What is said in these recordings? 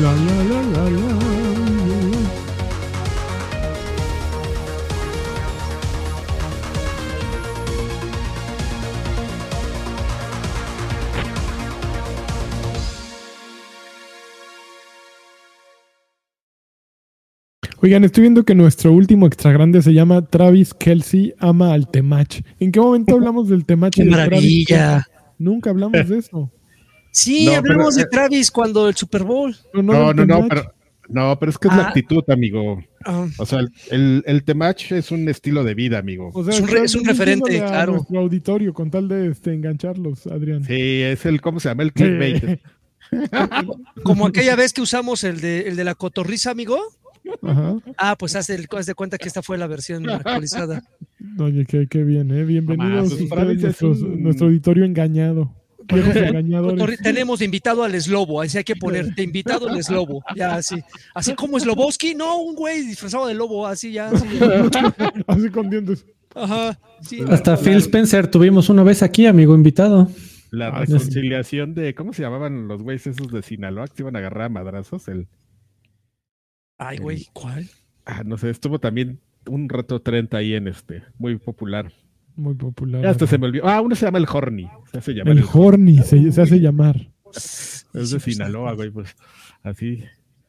La, la, la, la, la. Oigan, estoy viendo que nuestro último extra grande se llama Travis Kelsey ama al Temach. ¿En qué momento hablamos del Temach? ¡Qué maravilla! Nunca hablamos de eso. Sí, No, hablamos pero- de Travis cuando el Super Bowl. No, no, no, Temach. pero, no, pero es que es la Ah. actitud, amigo. Ah, O sea, el, el, el temach es un estilo de vida, amigo. O sea, Es un re- es un referente, a claro. nuestro auditorio con tal de este, engancharlos, Adrián. Sí, es el, ¿cómo se llama? El clickbait. como aquella vez que usamos el de, el de la cotorriza, amigo. Ajá. Ah, pues haz, el- haz de cuenta que esta fue la versión actualizada. Oye, qué, qué bien, ¿eh? Bienvenidos Nomás, ustedes, Travis es nuestros- un- nuestro auditorio engañado. Tenemos de invitado al Slobo, así hay que poner de invitado al Slobo. Ya, así. Así como Slobowski, no, un güey disfrazado de lobo, así ya. así. Así con dientes. Ajá. sí. Hasta Phil Spencer tuvimos una vez aquí, amigo invitado. La Ah, reconciliación de, ¿cómo se llamaban los güeyes esos de Sinaloa que se iban a agarrar a madrazos? El, Ay, güey, ¿cuál? ah, no sé, estuvo también un rato 30 ahí en este, muy popular. Muy popular. Ya hasta se me olvidó. Ah, uno se llama el Horny. Se hace llamar El Horny se, se hace llamar. Es de Sinaloa, güey, pues así.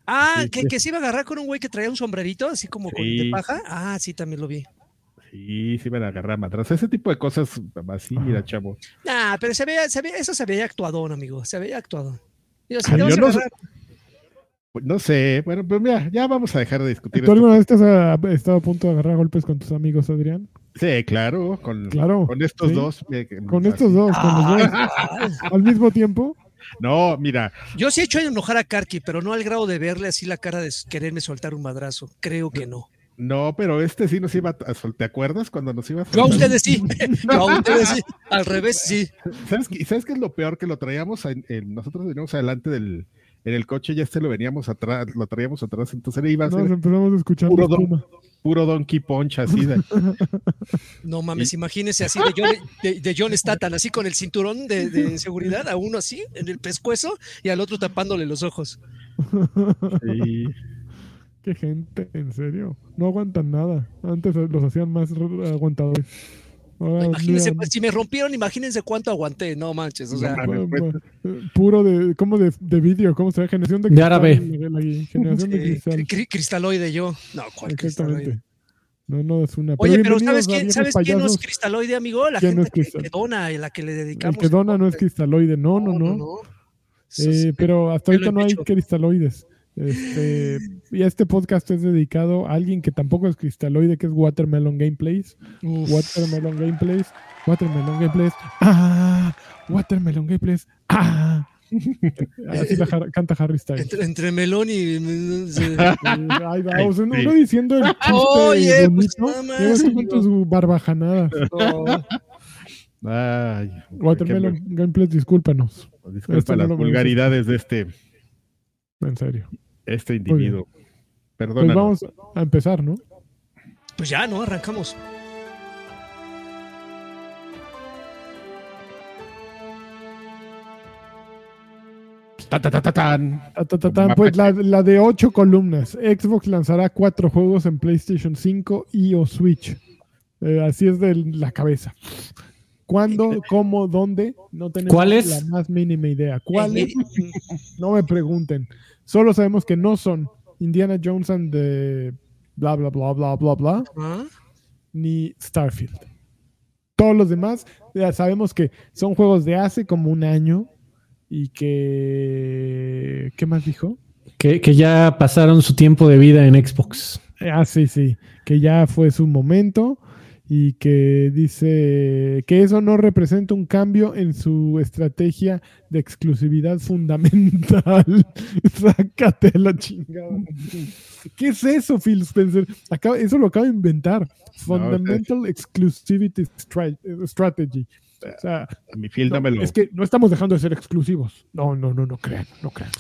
Ah, Sí, que, sí. que se iba a agarrar con un güey que traía un sombrerito, así como con- de Sí. paja. Ah, sí, también lo vi. Sí, sí iban a agarrar a madrazos. Ese tipo de cosas así, mira, chavo. Ah, pero se veía, se veía, eso se veía actuadón, amigo. Se veía. Digo, si Ah, yo no sé- Pues, No sé, bueno, pero mira, ya vamos a dejar de discutir ¿Tú alguna vez te has ah, estado a punto de agarrar golpes con tus amigos, Adrián? Sí, claro, con, Claro, con estos sí. dos. eh, Con así. estos dos, con los dos. Ah, Al mismo tiempo. No, mira, Yo sí he hecho enojar a Karki, pero no al grado de verle así la cara de quererme soltar un madrazo. Creo que no. no, pero este sí nos iba a soltar. ¿Te acuerdas cuando nos iba a Yo a soltar? ustedes sí. Yo a ustedes sí. Al revés, sí. ¿Sabes qué, ¿Sabes qué es lo peor? Que lo traíamos, en- en- nosotros veníamos adelante del, en el coche y este lo veníamos atrás, lo traíamos atrás, entonces iba a Nos ser empezamos a escuchar Puro don- puro Donkey Punch así de, No mames, imagínense así de John, de, de John Statham, así con el cinturón de, de seguridad, a uno así en el pescuezo y al otro tapándole los ojos. sí. Qué gente, en serio. No aguantan nada. Antes los hacían más aguantadores. Imagínense, pues, si me rompieron, imagínense cuánto aguanté. No manches, o sea, No mames. pu- pu- eh, puro de, como de, de vídeo, ¿cómo se? Generación de De árabe. cristal, la- la- Generación de eh, cristal. cri- cristaloide yo. No, ¿cuál cristaloide? Exactamente. No, no es una. Oye, pero bienvenidos ¿sabes quién, ¿sabes quién no es cristaloide, amigo? La ¿Quién no gente que, que dona, y la que le El dedicamos. que dona no es cristaloide. No, no, no. Eh, pero hasta ahorita no hay cristaloides. Este, y este podcast es dedicado a alguien que tampoco es cristaloide, que es Watermelon Gameplays. Uf. Watermelon Gameplays. Watermelon Gameplays. Ah, Watermelon Gameplays. Ah. Así la canta Harry Styles. Entre, entre melón y. Eh, Ahí va, o sea, uno, diciendo el chiste Oye, pues, bonito, nada y más, con. No. Ay, Watermelon Gameplays, discúlpanos. disculpa Esto las vamos vulgaridades de este, En serio. Este individuo. Pues Perdónanos. vamos a empezar, ¿no? Pues ya, ¿no? Arrancamos. Ta, ta, ta, ta, tan. Ta, ta, ta, tan, pues la, la de ocho columnas. Xbox lanzará cuatro juegos en PlayStation 5 y o Switch. Eh, así es de la cabeza. ¿Cuándo, cómo, dónde? No tenemos la más mínima idea. ¿Cuáles? No me pregunten. Solo sabemos que no son Indiana Jones and the bla bla bla bla bla bla ¿Ah? ni Starfield. Todos los demás ya sabemos que son juegos de hace como un año y que ¿qué más dijo? Que, que ya pasaron su tiempo de vida en Xbox. Ah, sí, sí, que ya fue su momento y que dice que eso no representa un cambio en su estrategia de exclusividad fundamental. Sácate la chingada. ¿Qué es eso, Phil Spencer? Acaba- eso lo acaba de inventar. Fundamental Exclusivity Stri- Strategy. O sea, A mi fiel no, dámelo. es que no estamos dejando de ser exclusivos. No, no, no, no crean, no crean.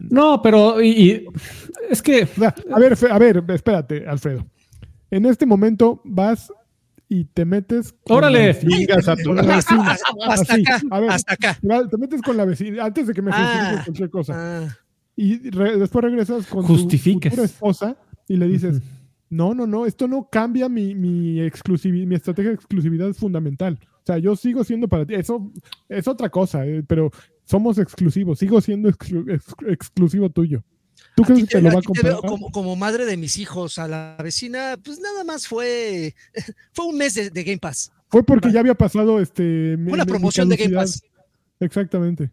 No, pero y, y- es que O sea, a ver, a ver, espérate, Alfredo. En este momento vas y te metes. con Órale. la vecina. Chingas a tu- vecina. Hasta Así, acá, a ver, hasta acá. te metes con la vecina antes de que me Ah. justifiques cualquier cosa. Ah, Y re- después regresas con Justifiques. tu esposa y le dices, no, no, no, esto no cambia mi, mi, exclusivi- mi estrategia de exclusividad fundamental. O sea, yo sigo siendo para ti. Eso es otra cosa, eh, pero somos exclusivos. Sigo siendo exclu- ex- exclusivo tuyo. ¿Tú crees que te lo va a comprar? como, como madre de mis hijos a la vecina, pues nada más fue, fue un mes de, de Game Pass. Fue porque ya había pasado este. Una promoción de Game. Pass. Exactamente.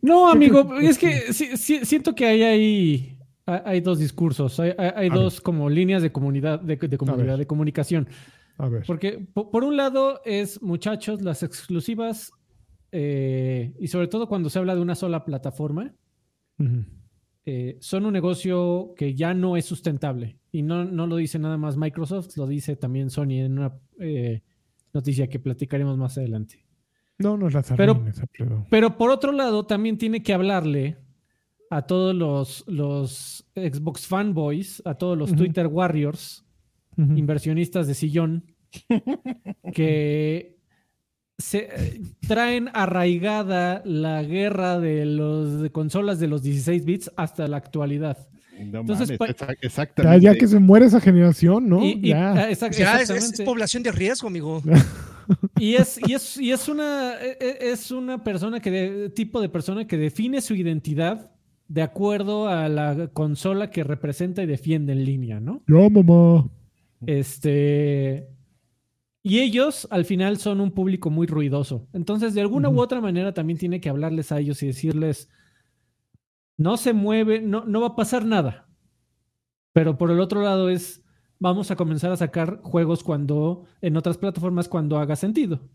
No, ¿Qué amigo, es que sí- sí- siento que hay, hay, hay dos discursos, hay, hay- hay A dos como líneas de comunidad, de, de comunidad, de comunicación. A ver. Porque po- por, un lado es, muchachos, las exclusivas, eh, y sobre todo cuando se habla de una sola plataforma, Ujú. Eh, son un negocio que ya no es sustentable. Y no, no lo dice nada más Microsoft, lo dice también Sony en una eh, noticia que platicaremos más adelante. No nos las Pero- arruines, Alfredo. Pero por otro lado, también tiene que hablarle a todos los, los Xbox fanboys, a todos los. Twitter Warriors, inversionistas de sillón, que se eh, traen arraigada la guerra de los de consolas de los 16 bits hasta la actualidad. No Entonces, mames, Ya, exactamente. ya que se muere esa generación, ¿no? Y, y- ya. ah, exact- Ya es, es población de riesgo, amigo. Y es, y es, y es una e- e- es una persona que de- tipo de persona que define su identidad de acuerdo a la consola que representa y defiende en línea, ¿no? Yo, mamá. Este. Y ellos al final son un público muy ruidoso. Entonces, de alguna u otra manera, también tiene que hablarles a ellos y decirles: no se mueve, no, no va a pasar nada. Pero por el otro lado, es vamos a comenzar a sacar juegos cuando, en otras plataformas, cuando haga sentido.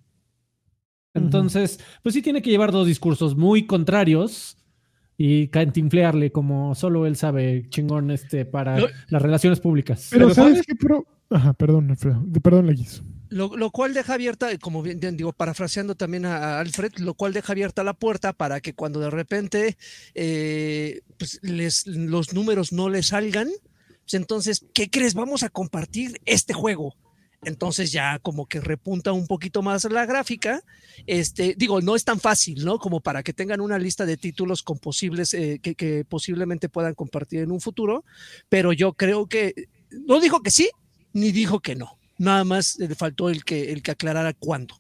Entonces, pues sí tiene que llevar dos discursos muy contrarios y cantinflearle como solo él sabe, chingón, este, para las relaciones públicas. Pero, Pero ¿sabes ¿sabes? qué? Pro... Ajá, perdón, Alfredo. Perdón, Leguiz. Lo, lo cual deja abierta, como bien digo, parafraseando también a, a Alfred, lo cual deja abierta la puerta para que cuando de repente eh, pues les, los números no les salgan, pues entonces, ¿qué crees? Vamos a compartir este juego. Entonces ya como que repunta un poquito más la gráfica. Este, digo, no es tan fácil, ¿no? Como para que tengan una lista de títulos con posibles, eh, que, que posiblemente puedan compartir en un futuro, pero yo creo que no dijo que sí, ni dijo que no. Nada más le faltó el que, el que aclarara cuándo,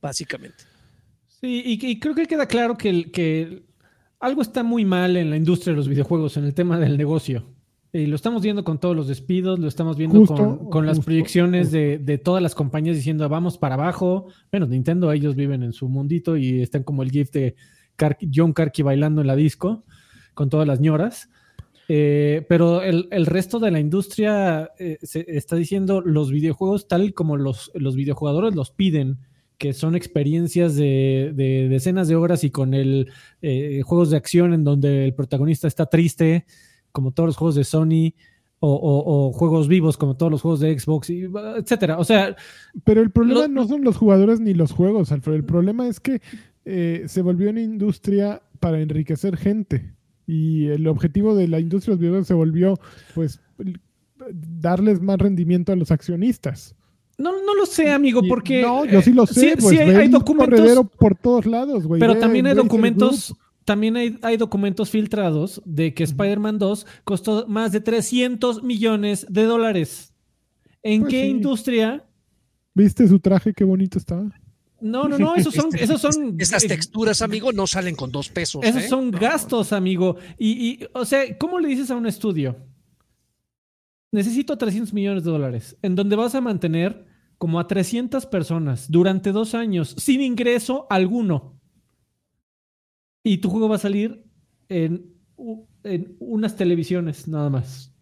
básicamente. Sí, y, y creo que queda claro que, algo está muy mal en la industria de los videojuegos, en el tema del negocio. Y lo estamos viendo con todos los despidos, lo estamos viendo Justo, con, con las justo, proyecciones justo. de, de todas las compañías diciendo vamos para abajo. Bueno, Nintendo, ellos viven en su mundito y están como el GIF de Car- John Karki bailando en la disco con todas las ñoras. Eh, pero el, el resto de la industria eh, se está diciendo los videojuegos tal como los, los videojugadores los piden, que son experiencias de, de decenas de horas y con el eh, juegos de acción en donde el protagonista está triste, como todos los juegos de Sony, o, o- o juegos vivos como todos los juegos de Xbox, y, etcétera. O sea, Pero el problema Lo- no son los jugadores ni los juegos, Alfredo. El problema es que eh, se volvió una industria para enriquecer gente. Y el objetivo de la industria de los videojuegos se volvió, pues, darles más rendimiento a los accionistas. no, no lo sé, amigo, porque... No, yo sí lo eh, sé. sí- pues, sí hay, documentos... por todos lados, güey. Pero también hay documentos, también hay, hay documentos filtrados de que Spider-Man 2 costó más de 300 millones de dólares. ¿En Pues qué sí. industria? ¿Viste su traje? Qué bonito estaba. No, no, no, esos son, esos son, Estas eh, texturas, amigo, no salen con dos pesos. esos ¿eh? son gastos, amigo. Y, y, o sea, ¿cómo le dices a un estudio? Necesito 300 millones de dólares, en donde vas a mantener como a 300 personas durante dos años sin ingreso alguno. Y tu juego va a salir en, en unas televisiones nada más.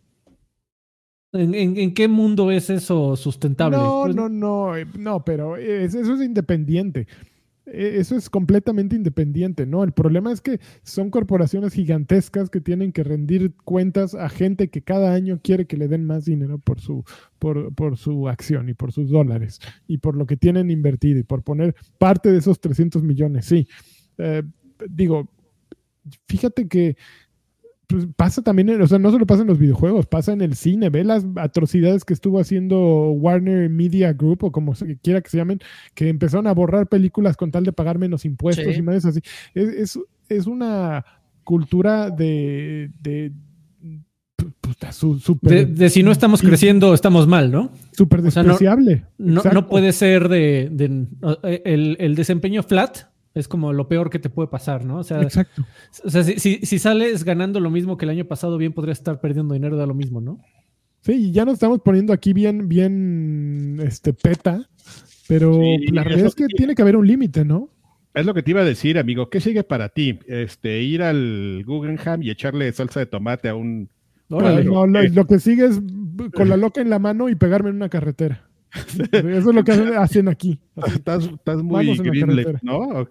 ¿En, en- en qué mundo es eso sustentable? No, Pues, no, no, eh, no, pero es- eso es independiente. e- eso es completamente independiente, ¿no? El problema es que son corporaciones gigantescas que tienen que rendir cuentas a gente que cada año quiere que le den más dinero por su, por, por su acción y por sus dólares y por lo que tienen invertido y por poner parte de esos 300 millones, sí. Eh, digo, fíjate que pues, pasa también, en- o sea, no solo pasa en los videojuegos, pasa en el cine, ve las atrocidades que estuvo haciendo Warner Media Group o como se quiera que se llamen, que empezaron a borrar películas con tal de pagar menos impuestos Sí. y más así. Es, es, es una cultura de... de puta, su- súper- De, de si no estamos creciendo, estamos mal, ¿no? súper o sea, no- despreciable. No, no puede ser de, de- eh, el, el desempeño flat es como lo peor que te puede pasar, ¿no? O sea, Exacto. o sea si, si- si sales ganando lo mismo que el año pasado, bien podrías estar perdiendo dinero de lo mismo, ¿no? Sí, y ya nos estamos poniendo aquí bien, bien, este, peta, pero Sí, la realidad es que tiene que haber un límite, ¿no? Es lo que te iba a decir, amigo. ¿Qué sigue para ti? Este, ir al Guggenheim y echarle salsa de tomate a un. No, lo, lo que sigue es con la loca en la mano y pegarme en una carretera. Eso es lo que hacen- aquí. Estás, estás muy carretera. ¿no? O-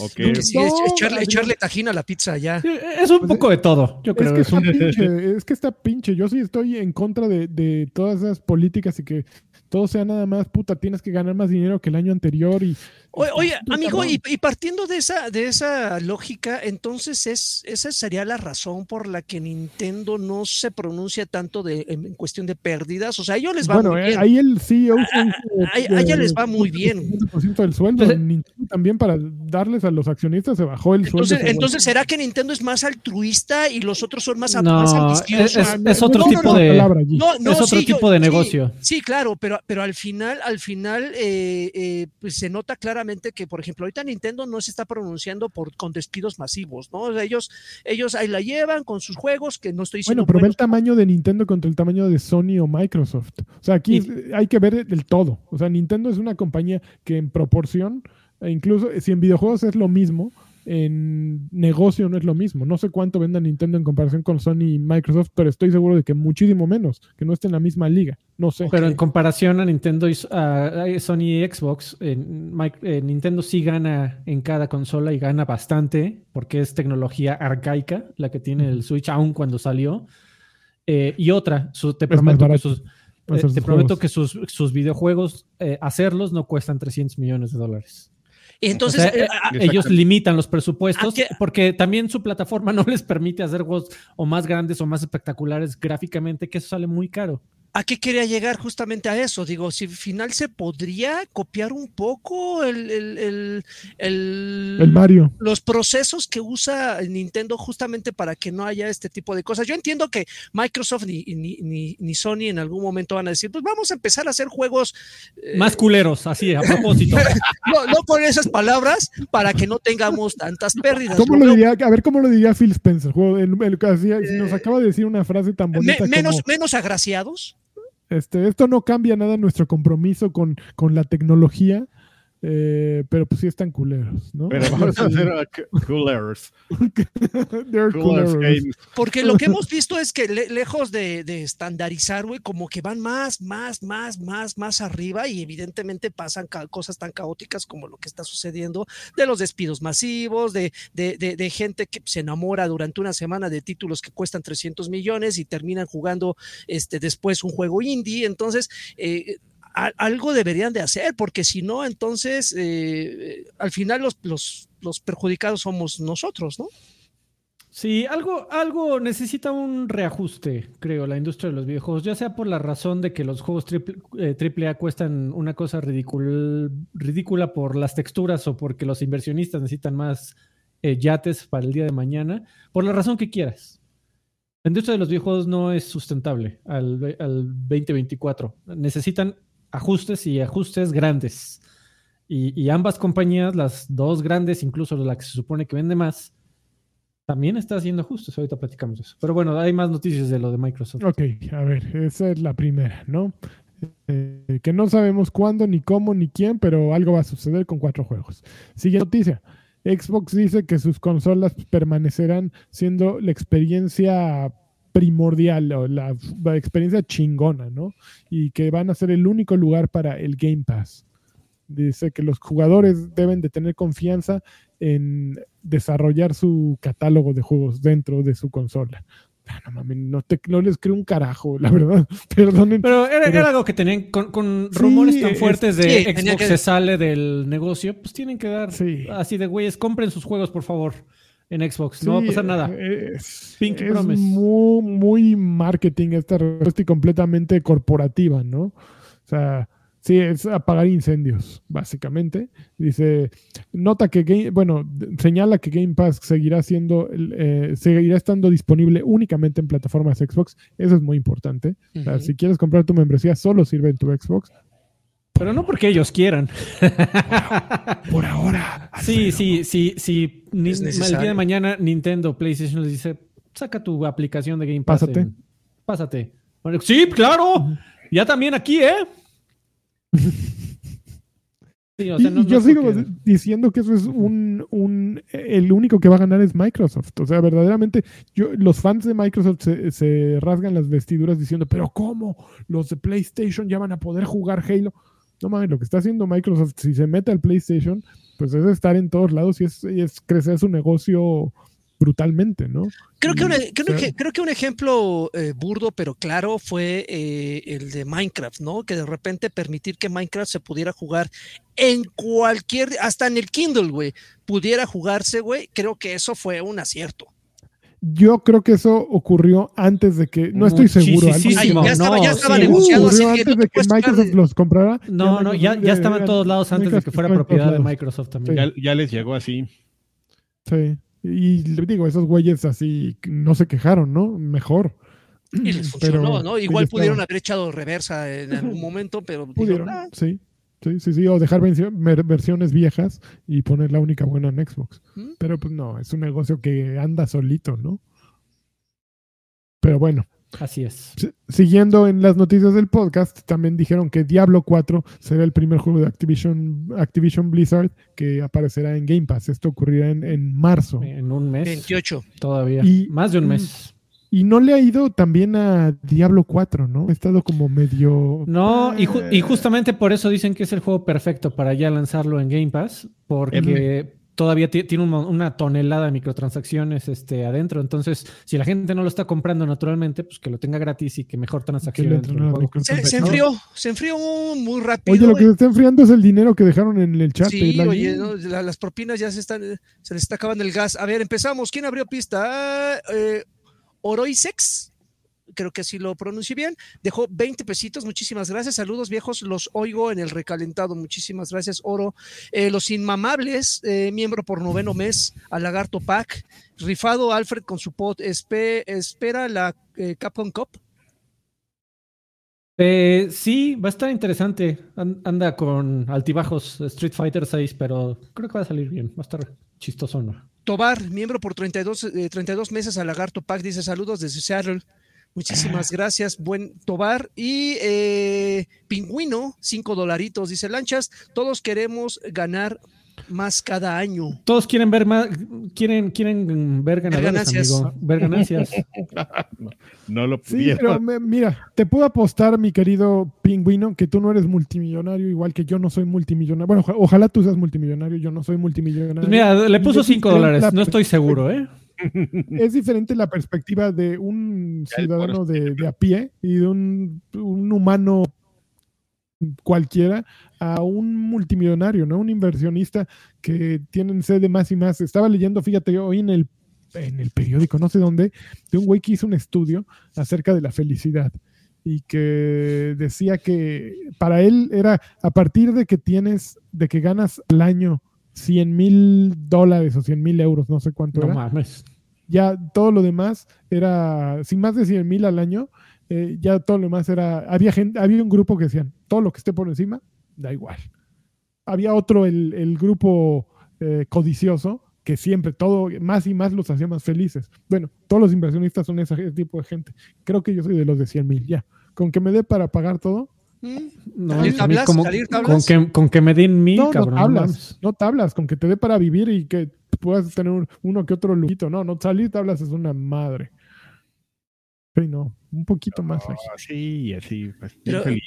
o qué? Lo que sí es No, echarle, echarle tajín a la pizza ya. Es un Pues, poco de todo, yo Es creo. que Es está un- pinche, es que está pinche. Yo sí estoy en contra de, de todas esas políticas y que todo sea nada más, puta, tienes que ganar más dinero que el año anterior y... Oye, amigo, y, y partiendo de esa, de esa lógica, entonces es, esa sería la razón por la que Nintendo no se pronuncia tanto de, en, en cuestión de pérdidas. O sea, a ellos les va bueno, muy eh, bien. ahí el CEO... A- ella les va muy bien. 50% del sueldo. Entonces- Nintendo también para darles a los accionistas se bajó el sueldo. Entonces, se entonces, ¿será que Nintendo es más altruista y los otros son más, más No, es, ambiciosos? es- es otro No, tipo no, de. palabra allí. No, no, es otro sí, yo- tipo de sí, negocio. Sí, claro, pero, pero al final, al final, eh, eh, pues se nota claramente que, por ejemplo, ahorita Nintendo no se está pronunciando por con despidos masivos, ¿no? O sea, ellos, ellos ahí la llevan con sus juegos, que no estoy diciendo. Bueno, pero ve el tamaño de Nintendo contra el tamaño de Sony o Microsoft. O sea, aquí Y- hay que ver el todo. O sea, Nintendo es una compañía que en proporción, e incluso si en videojuegos es lo mismo, en negocio no es lo mismo. No sé cuánto venda Nintendo en comparación con Sony y Microsoft, pero estoy seguro de que muchísimo menos, que no esté en la misma liga. No sé. Pero en comparación a Nintendo y a Sony y Xbox, en eh, Nintendo sí gana en cada consola y gana bastante porque es tecnología arcaica la que tiene el Switch aún cuando salió. Eh, y otra, su- te Es más prometo que barato sus, eh, te prometo juegos. que sus, sus videojuegos, eh, hacerlos no cuestan 300 millones de dólares. Entonces, O sea, eh, eh, ellos limitan los presupuestos porque también su plataforma no les permite hacer juegos o más grandes o más espectaculares gráficamente, que eso sale muy caro. ¿A qué quería llegar justamente a eso? Digo, si al final se podría copiar un poco el, el, el- el- El Mario. los procesos que usa Nintendo justamente para que no haya este tipo de cosas. Yo entiendo que Microsoft ni, ni, ni, ni Sony en algún momento van a decir, pues vamos a empezar a hacer juegos eh, Más culeros, así, a propósito. no, no con esas palabras para que no tengamos tantas pérdidas. ¿Cómo Lo diría? A ver cómo lo diría Phil Spencer. Juego- nos acaba de decir una frase tan me- bonita menos, como menos agraciados. Este, esto no cambia nada nuestro compromiso con, con la tecnología, eh, pero pues sí están culeros, ¿no? Pero vamos a hacer a Coolers. They're Coolers culeros. Games. Porque lo que hemos visto es que le- lejos de, de estandarizar, güey, como que van más, más, más, más, más arriba y evidentemente pasan ca- cosas tan caóticas como lo que está sucediendo de los despidos masivos, de, de, de- de gente que se enamora durante una semana de títulos que cuestan 300 millones y terminan jugando este, después un juego indie. Entonces, eh, algo deberían de hacer, porque si no, entonces eh, al final los, los, los perjudicados somos nosotros, ¿no? Sí, algo, algo necesita un reajuste, creo, la industria de los videojuegos, ya sea por la razón de que los juegos triple, eh, triple cuestan una cosa ridícul- ridícula por las texturas o porque los inversionistas necesitan más eh, yates para el día de mañana, por la razón que quieras. La industria de los videojuegos no es sustentable al, al 2024. Necesitan ajustes y ajustes grandes. Y, y ambas compañías, las dos grandes, incluso la que se supone que vende más, también está haciendo ajustes. Ahorita platicamos eso. Pero bueno, hay más noticias de lo de Microsoft. Ok, a ver, esa es la primera, ¿no? Eh, que no sabemos cuándo, ni cómo, ni quién, pero algo va a suceder con cuatro juegos. Siguiente noticia. Xbox dice que sus consolas permanecerán siendo la experiencia primordial o la, la experiencia chingona, ¿no? Y que van a ser el único lugar para el Game Pass. Dice que los jugadores deben de tener confianza en desarrollar su catálogo de juegos dentro de su consola. Ah, no mames, no, te, no les creo un carajo, la verdad. Perdonen. Pero era, Pero- era algo que tenían con, con Sí, rumores tan es- fuertes de sí, Xbox que- se sale del negocio, pues tienen que dar Sí. así de güeyes, compren sus juegos, por favor, en Xbox. no va a pasar nada. Es, Pinky es promise. muy, muy marketing esta respuesta y completamente corporativa, ¿no? O sea, sí, es apagar incendios, básicamente. Dice, nota que Game, bueno, señala que Game Pass seguirá siendo, el, eh, seguirá estando disponible únicamente en plataformas Xbox. Eso es muy importante. O sea, si quieres comprar tu membresía, solo sirve en tu Xbox. Pero no porque ellos quieran. Por ahora. Sí, sí, sí, sí. Ni- el día de mañana Nintendo, PlayStation les dice, saca tu aplicación de Game Pass. Pásate. en- pásate. Bueno, Sí, claro. Ya también aquí, ¿eh? Sí, o sea, no- y no yo sigo diciendo que eso es un, un- el único que va a ganar es Microsoft. O sea, verdaderamente, yo, los fans de Microsoft se, se rasgan las vestiduras diciendo, pero ¿cómo? Los de PlayStation ya van a poder jugar Halo. No mames, lo que está haciendo Microsoft, si se mete al PlayStation, pues es estar en todos lados y es, y es crecer su negocio brutalmente, ¿no? Creo que, un, Y, creo, o sea, que, creo que un ejemplo eh, burdo pero claro fue eh, el de Minecraft, ¿no? Que de repente permitir que Minecraft se pudiera jugar en cualquier, hasta en el Kindle, güey, pudiera jugarse, güey. Creo que eso fue un acierto. Yo creo que eso ocurrió antes de que, no estoy seguro. Ay, ya estaba, no, ya estaba sí. negociado así que antes no te de que Microsoft de- los comprara. No, no, ya, ya estaba en todos lados antes de que fuera propiedad de. Microsoft también. Ya, ya les llegó así. Sí. Y le digo, esos güeyes así no se quejaron, ¿no? Mejor. Y les Pero funcionó, ¿no? sí, Igual pudieron estaba. haber echado reversa en algún momento, pero dijeron, Pudieron, "Ah, sí. Sí, sí, sí. O dejar versiones viejas y poner la única buena en Xbox. ¿Mm? Pero pues no, es un negocio que anda solito, ¿no? Pero bueno, Así es. si- siguiendo en las noticias del podcast, también dijeron que Diablo 4 será el primer juego de Activision, Activision Blizzard que aparecerá en Game Pass. Esto ocurrirá en, en marzo. En un mes 28. todavía. Y- Más de un mes. Y no le ha ido también a Diablo 4, ¿no? Ha estado como medio... No, y, ju- y Eh, justamente por eso dicen que es el juego perfecto para ya lanzarlo en Game Pass, porque todavía ti- tiene un una tonelada de microtransacciones este, adentro. Entonces, si la gente no lo está comprando naturalmente, pues que lo tenga gratis y que mejor transacción. Se, se enfrió, se enfrió muy rápido. Oye, lo que güey. se está enfriando es el dinero que dejaron en el chat. Sí, el- oye, ¿no? La- las propinas ya se están, se les está acabando el gas. A ver, empezamos. ¿Quién abrió pista? Ah, eh, Oroisex, creo que así lo pronuncié bien. Dejó 20 pesitos, muchísimas gracias. Saludos viejos, los oigo en el recalentado. Muchísimas gracias, Oro. Eh, los Inmamables, eh, miembro por noveno mes, a Lagarto Pack. Rifado Alfred con su pod. Espe- espera la eh, Capcom Cup. Eh, sí, va a estar interesante. An- Anda con altibajos Street Fighter 6, pero creo que va a salir bien. Va a estar chistoso, ¿no? Tobar, miembro por 32, eh, 32 meses a Lagarto Pack, dice saludos desde Seattle. Muchísimas gracias, buen Tobar. Y eh, Pingüino, 5 dolaritos, dice Lanchas, todos queremos ganar más cada año. Todos quieren ver más, quieren, quieren ver ganadores, ganancias. amigo. Ver ganancias. No lo Sí, pero pudieron. me- mira, te puedo apostar, mi querido pingüino, que tú no eres multimillonario, igual que yo no soy multimillonario. Bueno, oja- ojalá tú seas multimillonario, yo no soy multimillonario. Pues mira, le puso Es 5 diferente dólares. la No estoy seguro, ¿eh? Es diferente la perspectiva de un ciudadano de, de a pie y de un, un humano cualquiera a un multimillonario, ¿no? Un inversionista que tienen sed de más y más. Estaba leyendo, fíjate, hoy en el, en el periódico, no sé dónde, de un güey que hizo un estudio acerca de la felicidad y que decía que para él era a partir de que tienes, de que ganas al año 100 mil dólares o 100 mil euros, no sé cuánto No era, mames. ya todo lo demás era, sin más de 100 mil al año, eh, ya todo lo demás era, había gente, había un grupo que decían, todo lo que esté por encima, da igual. Había otro, el, el grupo eh, codicioso, que siempre todo, más y más los hacía más felices. Bueno, todos los inversionistas son ese, ese tipo de gente. Creo que yo soy de los de 100 mil, ya. Con que me dé para pagar todo, ¿Mm? No, ¿Salir tablas? como- ¿Salir con, tablas? que, con que me den mil, no, no cabrón. no tablas, mames. no tablas, con que te dé para vivir y que puedas tener un- uno que otro lujito. No, no, salir tablas es una madre. Sí, no, un poquito más. Ah, Leji. sí, así. pues, Pero- feliz.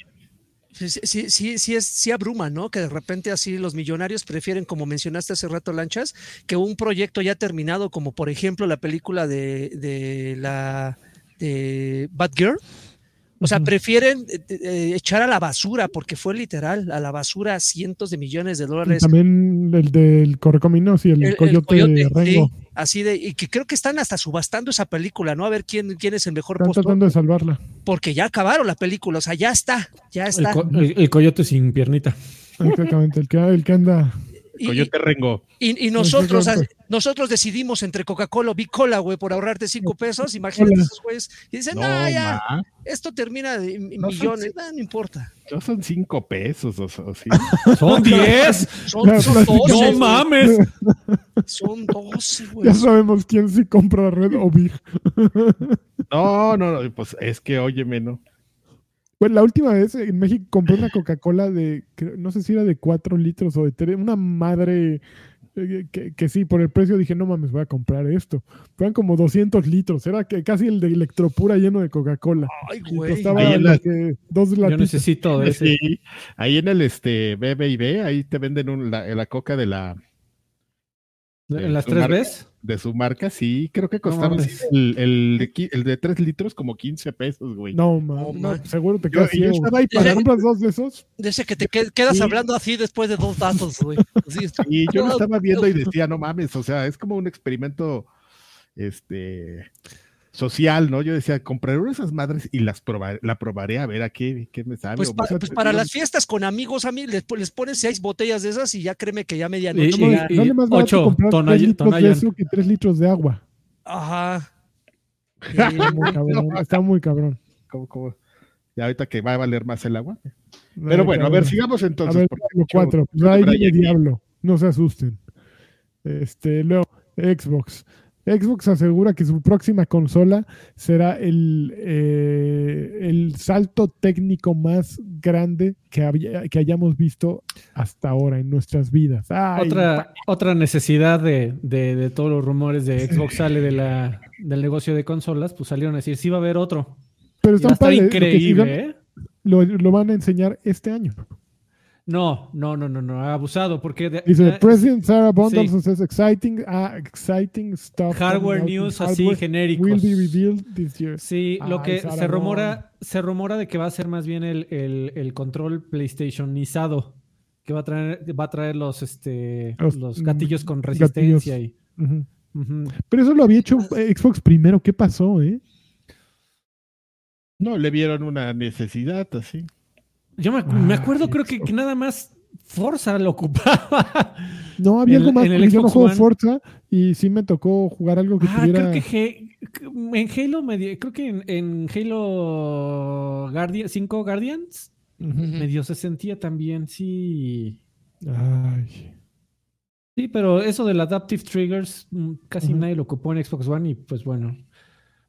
Sí, sí, sí, es, sí abruma, ¿no? Que de repente así los millonarios prefieren, como mencionaste hace rato, Lanchas, que un proyecto ya terminado, como por ejemplo la película de, de la de Batgirl. O sea, prefieren eh, eh, echar a la basura, porque fue literal, a la basura cientos de millones de Y dólares. también el del Correcaminos y el, El- el Coyote, Coyote, Rengo. sí, así de, y que creo que están hasta subastando esa película, ¿no? A ver quién, quién es el mejor Están postor, tratando de salvarla. porque ya acabaron la película, o sea, ya está, ya El, está. co- el- el coyote sin piernita. Exactamente, el que, el que anda. Y- Coyote Rengo. Y, y nosotros, Exactamente. nosotros decidimos entre Coca-Cola o Bicola, güey, por ahorrarte cinco pesos. Imagínate esos güeyes. Y dicen, No, ya, ma, esto termina de No millones. No, no importa. no son cinco pesos, o, o sí. Son 10. Son, son. 12. No mames. Son 12, güey. Ya sabemos quién sí compra Red o Big. No, no, no, pues es que óyeme, ¿no? Pues la última vez en México compré una Coca-Cola de, creo- no sé si era de 4 litros o de 3, una madre eh, que, que sí, por el precio dije, no mames, voy a comprar esto. Fueron como 200 litros, era que casi el de Electropura lleno de Coca-Cola. Ay, Y güey. costaba Ahí en lo la- que dos Yo necesito de ese. Sí, ahí en el este BB&B, ahí te venden un- la, la coca de la ¿En las tres veces? de su marca, sí, creo que costaba el, el, de el de 3 litros como 15 pesos, güey. No, man, No, no, man. seguro te Yo- quedas y yo ciego. estaba ahí ¿Para compras dos de esos? De ese que te qued- quedas Sí. hablando así después de dos datos, güey. Y yo lo estaba viendo y decía, no mames, o sea, es como un experimento este social, ¿no? Yo decía, compraré una de esas madres y las probaré, la probaré a ver a qué, qué me sabe. Pues, o pa- sea, pues para las fiestas con amigos, a mí les, les pones seis botellas de esas y ya créeme que ya Y- medianoche. y- ya- y- más barato ocho, comprar 3 litros de Tonayan. eso que 3 litros de agua. Ajá. Está muy cabrón. Está muy cabrón. ¿cómo, cómo? Y ahorita que va a valer más el agua. Pero bueno, a ver, sigamos A entonces. ver, porque Diablo yo- 4. yo Ahí traía viene aquí. Diablo. No se asusten. Este, luego, Xbox. Xbox asegura que su próxima consola será el, eh, el salto técnico más grande que, había- que hayamos visto hasta ahora en nuestras vidas. Ay, Otra, otra necesidad de, de- de todos los rumores de Xbox sale de la, del negocio de consolas, pues salieron a decir, sí va a haber otro. pero lo que increíble, sigan- ¿eh? lo, lo van a enseñar este año. No, no, no, no, no, abusado, porque de- Dice, eh, President Sarah Bundles sí. says exciting, ah, exciting stuff. hardware news así genéricos. Will be revealed this year. Sí, lo que Sarah se rumora, se rumora de que va a ser más bien el, el, el control PlayStationizado, que va a traer, va a traer los este Los, los, mm, gatillos con gatillos. resistencia y. Pero eso lo había hecho eh, Xbox primero. ¿Qué pasó, eh? No, le vieron una necesidad así. Yo me, me Ah, acuerdo, creo que, nada más Forza lo ocupaba. No, había En- algo más en el yo no juego. Forza y sí me tocó jugar algo que ah, tuviera. creo que en Halo, medio- creo que en, en Halo Guardian, 5 Guardians, Ujú. medio se sentía también, sí. Ay. Sí, pero eso del Adaptive Triggers mm, casi nadie lo ocupó en Xbox One y pues bueno.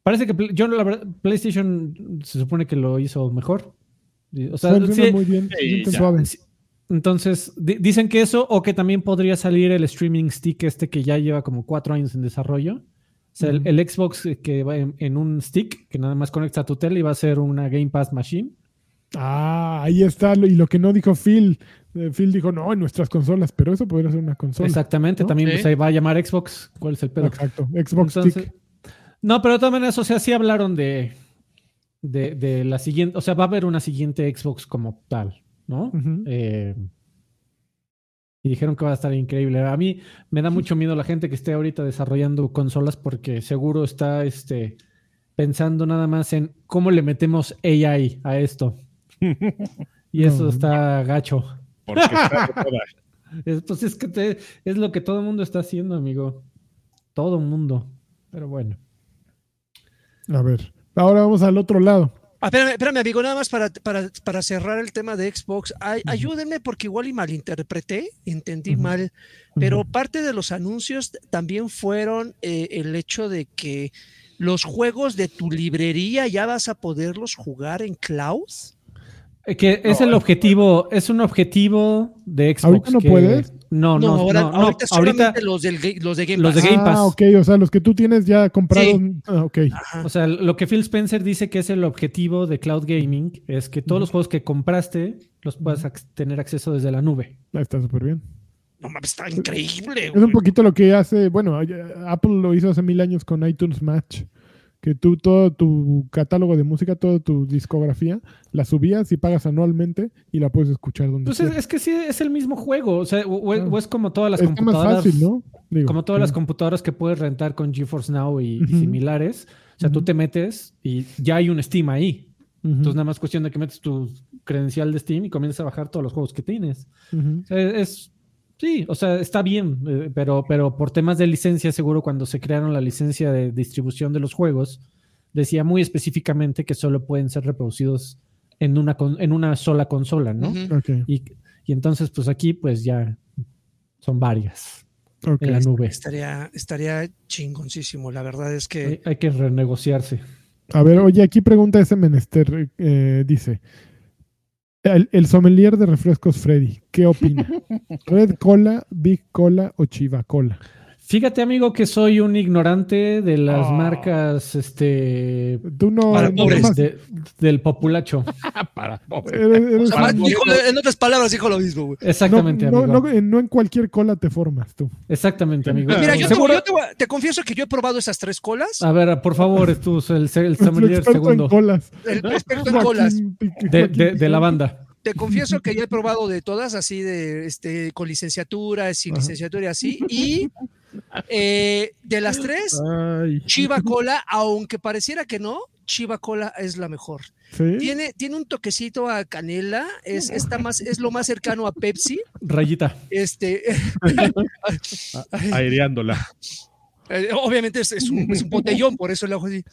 Parece que yo la verdad, PlayStation se supone que lo hizo mejor. O sea, Suena sí, muy bien, Sí, se siente ya. suave. entonces di- dicen que eso o que también podría salir el streaming stick este que ya lleva como cuatro años en desarrollo. O sea, el- Xbox que va en, en un stick que nada más conecta a tu tele y va a ser una Game Pass Machine. Ah, ahí está. lo- Y lo que no dijo Phil. eh, Phil dijo, no, en nuestras consolas, pero eso podría ser una consola. Exactamente, ¿no? también Sí. pues, ahí va a llamar Xbox. ¿Cuál es el pedo? Exacto. Xbox Entonces- Stick. No, pero de todas maneras, o sea, sí hablaron de, de, de la siguiente, o sea, va a haber una siguiente Xbox como tal, ¿no? Eh, y dijeron que va a estar increíble. A mí me da mucho miedo la gente que esté ahorita desarrollando consolas porque seguro está este, pensando nada más en cómo le metemos AI a esto. Y eso está gacho. Porque está de moda. Es, pues es que te- es lo que todo el mundo está haciendo, amigo. Todo el mundo. Pero bueno. A ver. Ahora vamos al otro lado. Ah, espérame, espérame, amigo, nada más para, para, para cerrar el tema de Xbox. Ay- Ayúdenme porque igual y malinterpreté, entendí mal, pero parte de los anuncios también fueron eh, el hecho de que los juegos de tu librería ya vas a poderlos jugar en cloud. Eh, Que es el objetivo, es un objetivo de Xbox. Ahorita no que- puedes. No, no, No, ahora, no, no, ahorita, ahorita, solamente los, del, los de Game los de Pass. Game Pass. Ah, ok, o sea, los que tú tienes ya comprados. Ah, ok. Ajá. o sea, lo que Phil Spencer dice que es el objetivo de cloud gaming es que todos los juegos que compraste los puedas ac- tener acceso desde la nube. Ah, Está súper bien. No mames, está increíble. Es un poquito lo que hace, bueno, Apple lo hizo hace mil años con iTunes Match, que tú todo tu catálogo de música, toda tu discografía, la subías y pagas anualmente y la puedes escuchar donde Pues es, quieras. es que sí, es el mismo juego. O, sea, o, Ah. o es como todas las más computadoras. fácil, ¿no? Digo, Como todas las computadoras que puedes rentar con GeForce Now y, similares. O sea, tú te metes y ya hay un Steam ahí. Entonces, nada más cuestión de que metes tu credencial de Steam y comienzas a bajar todos los juegos que tienes. O sea, es. Sí, o sea, está bien, eh, pero, pero por temas de licencia, seguro cuando se crearon la licencia de distribución de los juegos, decía muy específicamente que solo pueden ser reproducidos en una, con- en una sola consola, ¿no? Y, y entonces, pues aquí, pues ya son varias ok. en la nube. Estaría, estaría chingoncísimo. La verdad es que Hay, hay que renegociarse. A ver, oye, aquí pregunta ese menester, eh, dice, el, el sommelier de refrescos Freddy, ¿qué opina? ¿Red Cola, Big Cola o Chiva Cola? Fíjate, amigo, que soy un ignorante de las Ah. marcas este, Tú no... Para no pobres. de- del populacho. Para pobres. eres- eres O sea, un- más- dijo- en otras palabras, dijo lo mismo, güey. Exactamente, no, amigo. no, no, no en cualquier cola te formas tú. Exactamente, amigo. Mira, yo, te, yo te confieso que yo he probado esas tres colas. A ver, por favor, es tú, el, el El sommelier segundo en colas. El experto en colas. De, de- de la banda. Te confieso que ya he probado de todas, así de este con licenciatura, sin Ajá. licenciatura y así. Y eh, de las tres, Ay. Chiva Cola, aunque pareciera que no, Chiva Cola es la mejor. ¿Sí? Tiene, tiene un toquecito a canela, es, está más, es lo más cercano a Pepsi. Rayita. Este, Aireándola. eh, obviamente es, es un, es un botellón, por eso le hago así.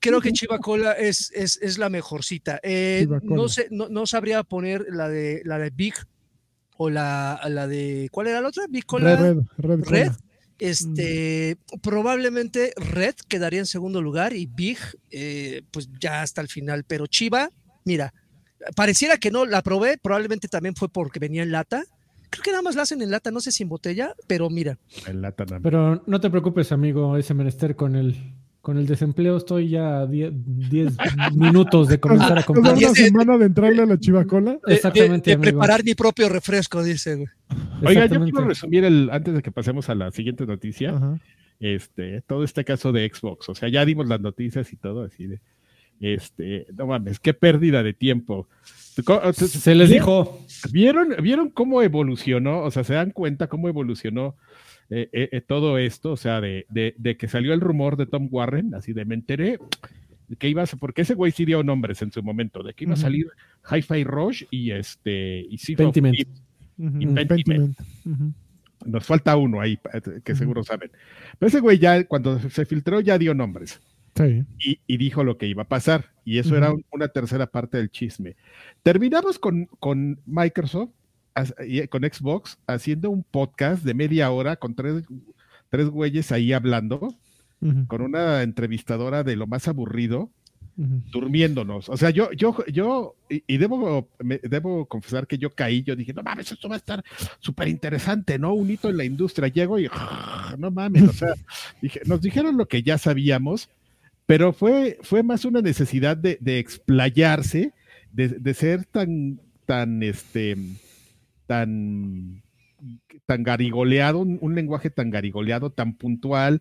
Creo que Chiva Cola es, es, es la mejorcita. Eh, no, sé, no, no sabría poner la de, la de Big o la, la de. ¿Cuál era la otra? Big Cola. Red, red, red. Este, probablemente Red quedaría en segundo lugar y Big, eh, pues ya hasta el final. Pero Chiva, mira, pareciera que no la probé, probablemente también fue porque venía en lata. Creo que nada más la hacen en lata, no sé si en botella, pero mira, En lata nada más. Pero no te preocupes, amigo, ese menester con el, con el desempleo. Estoy ya a 10 10 minutos de comenzar a da comprar. una semana de entrarle a la Chiva Cola. de- Exactamente, de, preparar mi propio refresco, dice. güey. Oiga, yo quiero resumir el, antes de que pasemos a la siguiente noticia, Ajá. este, todo este caso de Xbox. O sea, ya dimos las noticias y todo, así de, este, no mames, qué pérdida de tiempo. Se les dijo. ¿Vieron, ¿Vieron cómo evolucionó? O sea, ¿se dan cuenta cómo evolucionó eh, eh, eh, todo esto? O sea, de, de- de que salió el rumor de Tom Warren, así de me enteré que iba a, porque ese güey sí dio nombres en su momento, de que iba a salir Hi-Fi Rush y este y Pentiment. Nos falta uno ahí, que seguro saben. Pero ese güey ya, cuando se filtró, ya dio nombres Sí. y, y dijo lo que iba a pasar. Y eso era un- una tercera parte del chisme. Terminamos con, con Microsoft, con Xbox, haciendo un podcast de media hora con tres, tres güeyes ahí hablando, con una entrevistadora de lo más aburrido, durmiéndonos. O sea, yo, yo, yo, y, y debo, me- debo confesar que yo caí, yo dije, no mames, esto va a estar súper interesante, ¿no? Un hito en la industria. Llego y, no mames, o sea, dije, nos dijeron lo que ya sabíamos, pero fue, fue más una necesidad de, de explayarse, de, de ser tan, tan, este, tan tan garigoleado, un, un lenguaje tan garigoleado, tan puntual,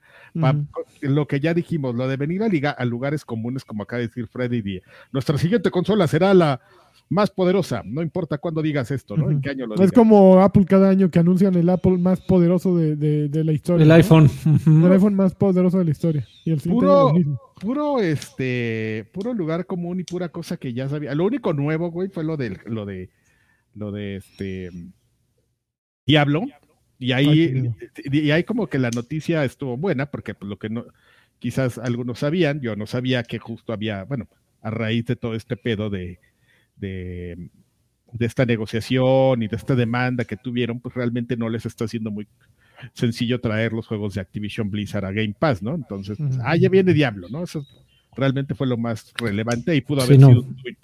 lo que ya dijimos, lo de venir a, liga, a lugares comunes, como acaba de decir Freddy, nuestra siguiente consola será la más poderosa, no importa cuándo digas esto, ¿no? En Ujú. qué año lo Es digas. como Apple cada año que anuncian el Apple más poderoso de, de- de la historia. El ¿no? iPhone. El iPhone más poderoso de la historia. Y el siguiente Puro-. Puro, este, puro lugar común y pura cosa que ya sabía. Lo único nuevo, güey, fue lo de, lo de, lo de este Diablo. Y ahí, y ahí como que la noticia estuvo buena, porque pues, lo que no, quizás algunos sabían, yo no sabía que justo había, bueno, a raíz de todo este pedo de, de, de esta negociación y de esta demanda que tuvieron, pues realmente no les está haciendo muy sencillo traer los juegos de Activision Blizzard a Game Pass, ¿no? Entonces, pues, ah, ya viene Diablo, ¿no? Eso realmente fue lo más relevante y pudo Sí, haber no. sido un tweet.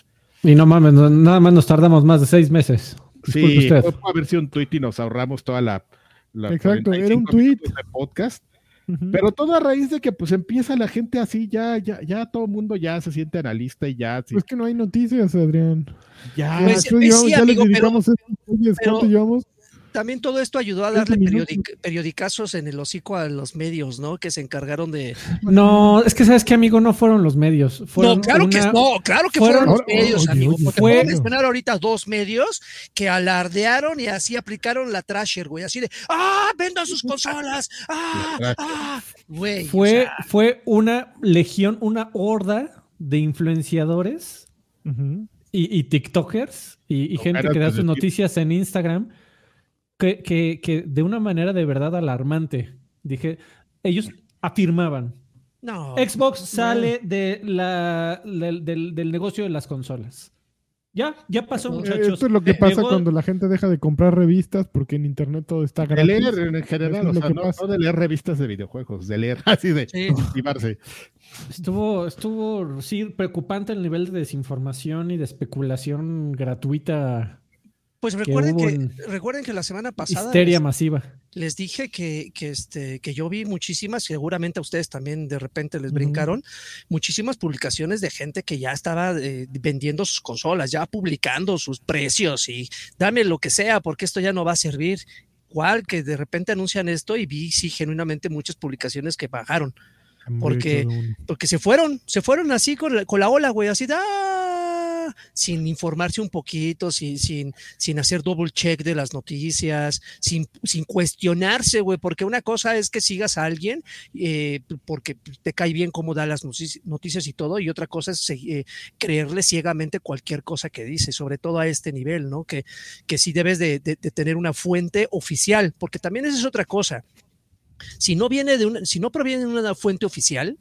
Y no mames, no- nada más nos tardamos más de seis meses. Disculpe Sí, usted. fue a ver si un tweet y nos ahorramos toda la. la Exacto, era un 45 tuit. minutos de podcast. Pero todo a raíz de que pues empieza la gente así, ya, ya, ya todo el mundo ya se siente analista y ya, sí, Pues que no hay noticias, Adrián. ya. Pues, Tú pues llevamos- sí, ya les amigo, pero- dedicamos estos oyes, pero- ¿Cuánto llevamos? También todo esto ayudó a 30 darle periodic- periodicazos en el hocico a los medios, ¿no? Que se encargaron de. No, es que sabes que amigo, no fueron los medios. Fueron no, claro que no, claro que fueron- fueron los medios, oye, amigo. oye, porque fue- puedo mencionar ahorita dos medios que alardearon y así aplicaron la trasher, güey. Así de, ¡ah! ¡Vendan sus consolas! ¡ah! ¡ah! Güey. o Fue, sea, fue una legión, una horda de influenciadores y, y TikTokers y, y No, gente que da desde sus ti- noticias en Instagram que, que- que de una manera de verdad alarmante, dije, ellos afirmaban, no. Xbox sale de la, del, del- del negocio de las consolas. Ya, ya pasó, Eh, muchachos. Esto es lo que Eh, pasa llegó- cuando la gente deja de comprar revistas porque en internet todo está De gratis. leer en general, o sea, no, de leer revistas de videojuegos, de leer así de Sí. Estuvo, estuvo, sí, preocupante el nivel de desinformación y de especulación gratuita, Pues recuerden que, recuerden que la semana pasada histeria les, masiva. les dije que, que, este, que yo vi muchísimas, seguramente a ustedes también de repente les brincaron, muchísimas publicaciones de gente que ya estaba eh, vendiendo sus consolas, ya publicando sus precios y dame lo que sea porque esto ya no va a servir. Igual que de repente anuncian esto y vi, sí, genuinamente muchas publicaciones que bajaron. porque-. Porque se fueron, se fueron así con la, con la ola, güey, así "Ah", sin informarse un poquito, sin, sin, hacer double check de las noticias, sin, sin cuestionarse, güey, porque una cosa es que sigas a alguien eh, porque te cae bien cómo da las notici- noticias y todo, y otra cosa es eh, creerle ciegamente cualquier cosa que dice, sobre todo a este nivel, ¿no? Que, que sí debes de, de- de tener una fuente oficial, porque también esa es otra cosa. Si no viene de una, si no proviene de una fuente oficial,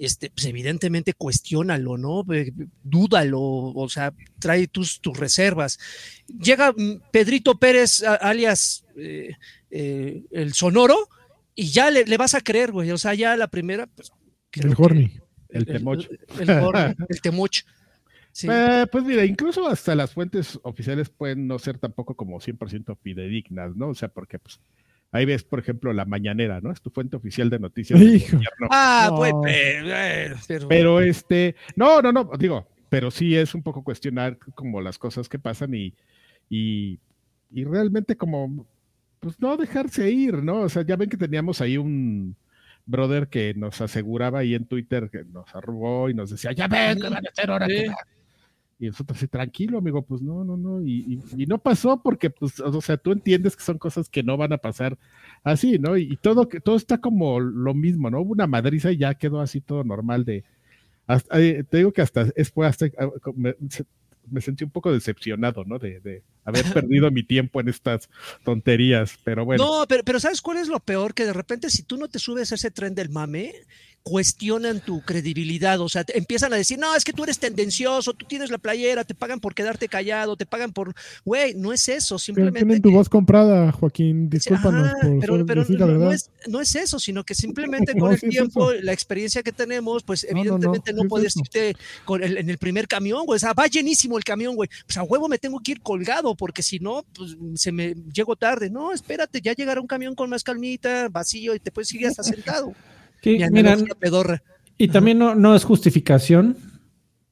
este, pues evidentemente cuestiónalo, ¿no? Dúdalo, o sea, trae tus, tus reservas. Llega mm, Pedrito Pérez, alias eh, eh, el Sonoro, y ya le, le vas a creer, güey. O sea, ya la primera, pues. El que- Horny. El temoch. El, el Horny, el Temoch. Sí. Eh, pues mira, incluso hasta las fuentes oficiales pueden no ser tampoco como 100% fidedignas, ¿no? O sea, porque pues ahí ves, por ejemplo, la mañanera, ¿no? Es tu fuente oficial de noticias. del Hijo. gobierno. Ah, No. pues, eh, eh, pero, este, no, no, no, digo, pero sí es un poco cuestionar como las cosas que pasan y, y, y realmente como, pues no dejarse ir, ¿no? O sea, ya ven que teníamos ahí un brother que nos aseguraba ahí en Twitter que nos arrugó y nos decía, ya ven, que van a hacer ahora. que Sí. Va". Y nosotros sí, tranquilo, amigo, pues no, no, no, y, no pasó porque, pues, o sea, tú entiendes que son cosas que no van a pasar así, ¿no? Y, y todo, todo está como lo mismo, ¿no? Hubo una madriza y ya quedó así todo normal de, eh, te digo que hasta es fue hasta ah, me, me sentí un poco decepcionado, ¿no? De, de haber perdido mi tiempo en estas tonterías, pero bueno. No, pero, pero ¿sabes cuál es lo peor? Que de repente si tú no te subes a ese tren del mame, cuestionan tu credibilidad, o sea, te empiezan a decir, no, es que tú eres tendencioso, tú tienes la playera, te pagan por quedarte callado, te pagan por, güey, no es eso, simplemente... tienen tu voz comprada, Joaquín. Discúlpanos Ajá, por pero, pero decir no, la no verdad. es, no es eso, sino que simplemente No, con el sí tiempo, la experiencia que tenemos, pues No, no, no, evidentemente no, puedes irte con el- en el primer camión, güey, o sea, va llenísimo el camión, güey, pues a huevo me tengo que ir colgado, porque si no, pues se me llego tarde, no, espérate, ya llegará un camión con más calmita, vacío, y te puedes ir hasta sentado. Sí, Mi mira, analogía pedorra. y también no, no es justificación,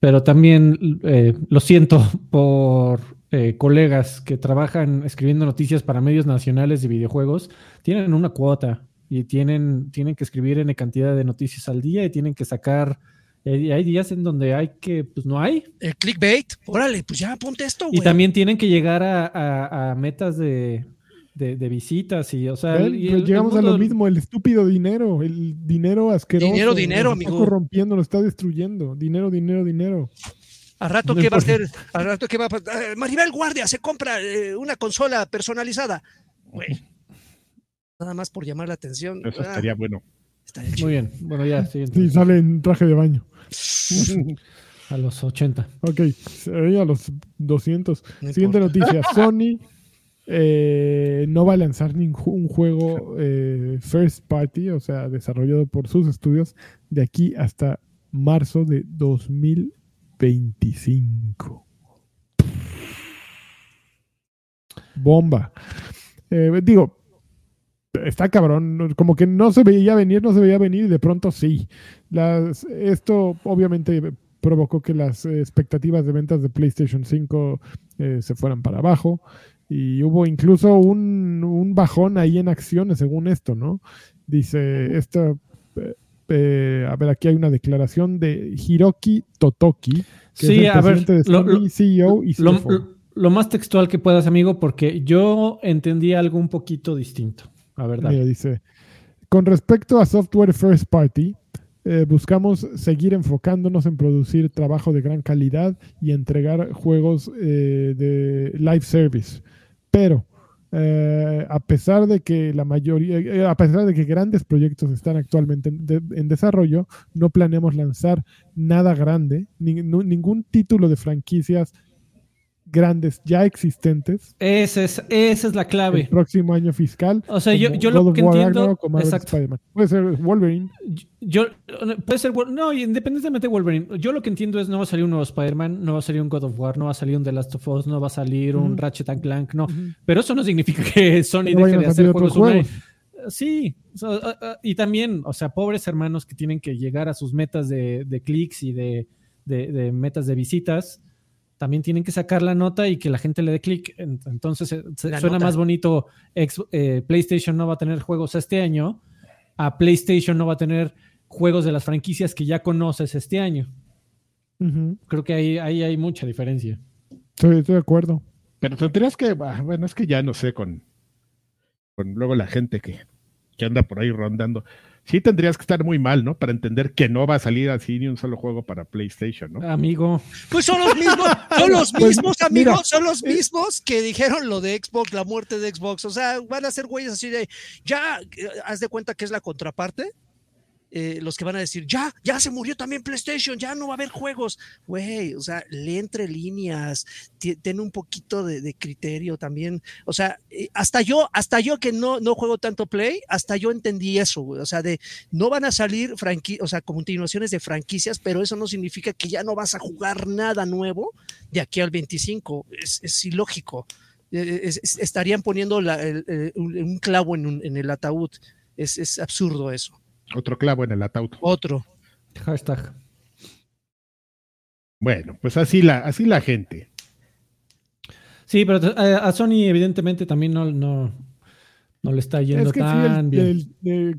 pero también eh, lo siento por eh, colegas que trabajan escribiendo noticias para medios nacionales de videojuegos, tienen una cuota y tienen, tienen que escribir en cantidad de noticias al día y tienen que sacar, hay días en donde hay que, pues no hay, El clickbait, órale, pues ya ponte esto, güey. y también tienen que llegar a, a- a metas de, de- de visitas y, o sea, Pues el llegamos a lo mismo, el estúpido dinero, el dinero asqueroso. Dinero, dinero, nos está amigo. corrompiendo, lo está destruyendo. Dinero, dinero, dinero. ¿Al rato No qué va a hacer? ¿Al rato qué va a pasar? Eh, Maribel Guardia se compra eh, una consola personalizada. Güey. Nada más por llamar la atención. Eso Ah, estaría bueno. Muy bien, bueno, ya, Sí, siguiente. sale en traje de baño. a los 80. Ok, ahí a los 200. No Siguiente importa. noticia. Sony eh, no va a lanzar ningún juego eh, first party, o sea, desarrollado por sus estudios, de aquí hasta marzo de 2025. bomba. Eh, digo, está cabrón, como que no se veía venir, no se veía venir y de pronto sí. Las, esto obviamente provocó que las expectativas de ventas de PlayStation 5 eh, se fueran para abajo y hubo incluso un, un, bajón ahí en acciones según esto, ¿no? Dice, esto, eh, eh, a ver, aquí hay una declaración de Hiroki Totoki, que sí, es el ver, presidente de Sony, lo- CEO y Lo, CFO. lo- lo más textual que puedas, amigo, porque yo entendí algo un poquito distinto. Verdad. Mira, dice, con respecto a software first party, eh, buscamos seguir enfocándonos en producir trabajo de gran calidad y entregar juegos eh, de live service. Pero eh, a pesar de que la mayoría, a pesar de que grandes proyectos están actualmente en, de- en desarrollo, no planeamos lanzar nada grande, ningún título de franquicias grandes ya existentes Esa es, esa es la el clave. próximo año fiscal. O sea, yo, yo lo que War entiendo. Exacto. Puede ser Wolverine. Yo, puede ser, no, independientemente de Wolverine, yo lo que entiendo es no va a salir un nuevo Spider-Man, no va a salir un God of War, no va a salir un The Last of Us, no va a salir un. Ratchet and Clank, no. Pero eso no significa que Sony deje de hacer juegos juegos. Sí, ah, ah, y también, o sea, pobres hermanos que tienen que llegar a sus metas de, de clics y de, de- de metas de visitas, también tienen que sacar la nota y que la gente le dé clic. En- Entonces, eh, suena nota. más bonito, ex- eh, PlayStation no va a tener juegos este año, a PlayStation no va a tener juegos de las franquicias que ya conoces este año. Creo que ahí, ahí hay mucha diferencia. Estoy, estoy de acuerdo. Pero tendrías que, ah, bueno, es que ya no sé con, con luego la gente que, que anda por ahí rondando. Sí tendrías que estar muy mal, ¿no? Para entender que no va a salir así ni un solo juego para PlayStation, ¿no? Amigo, Pues son los mismos, son los Pues, mismos mira, amigos, son los mismos que dijeron lo de Xbox, la muerte de Xbox. O sea, van a ser güeyes así de, ya, eh, haz de cuenta que es la contraparte. Eh, los que van a decir, ya, ya se murió también PlayStation, ya no va a haber juegos. Güey, o sea, lee entre líneas, ten un poquito de, criterio también. O sea, eh, hasta yo, hasta yo que no, no juego tanto Play, hasta yo entendí eso, güey. O sea, de no van a salir o sea, continuaciones de franquicias, pero eso no significa que ya no vas a jugar nada nuevo de aquí al 25. Es, es ilógico. Eh, es- es- estarían poniendo un clavo en, en el ataúd. Es absurdo eso. Otro clavo en el ataúd. Otro. hashtag. Bueno, pues así la, así la gente. Sí, pero eh, a Sony evidentemente también no, no, no le está yendo Es que sí, tan el, bien. el- de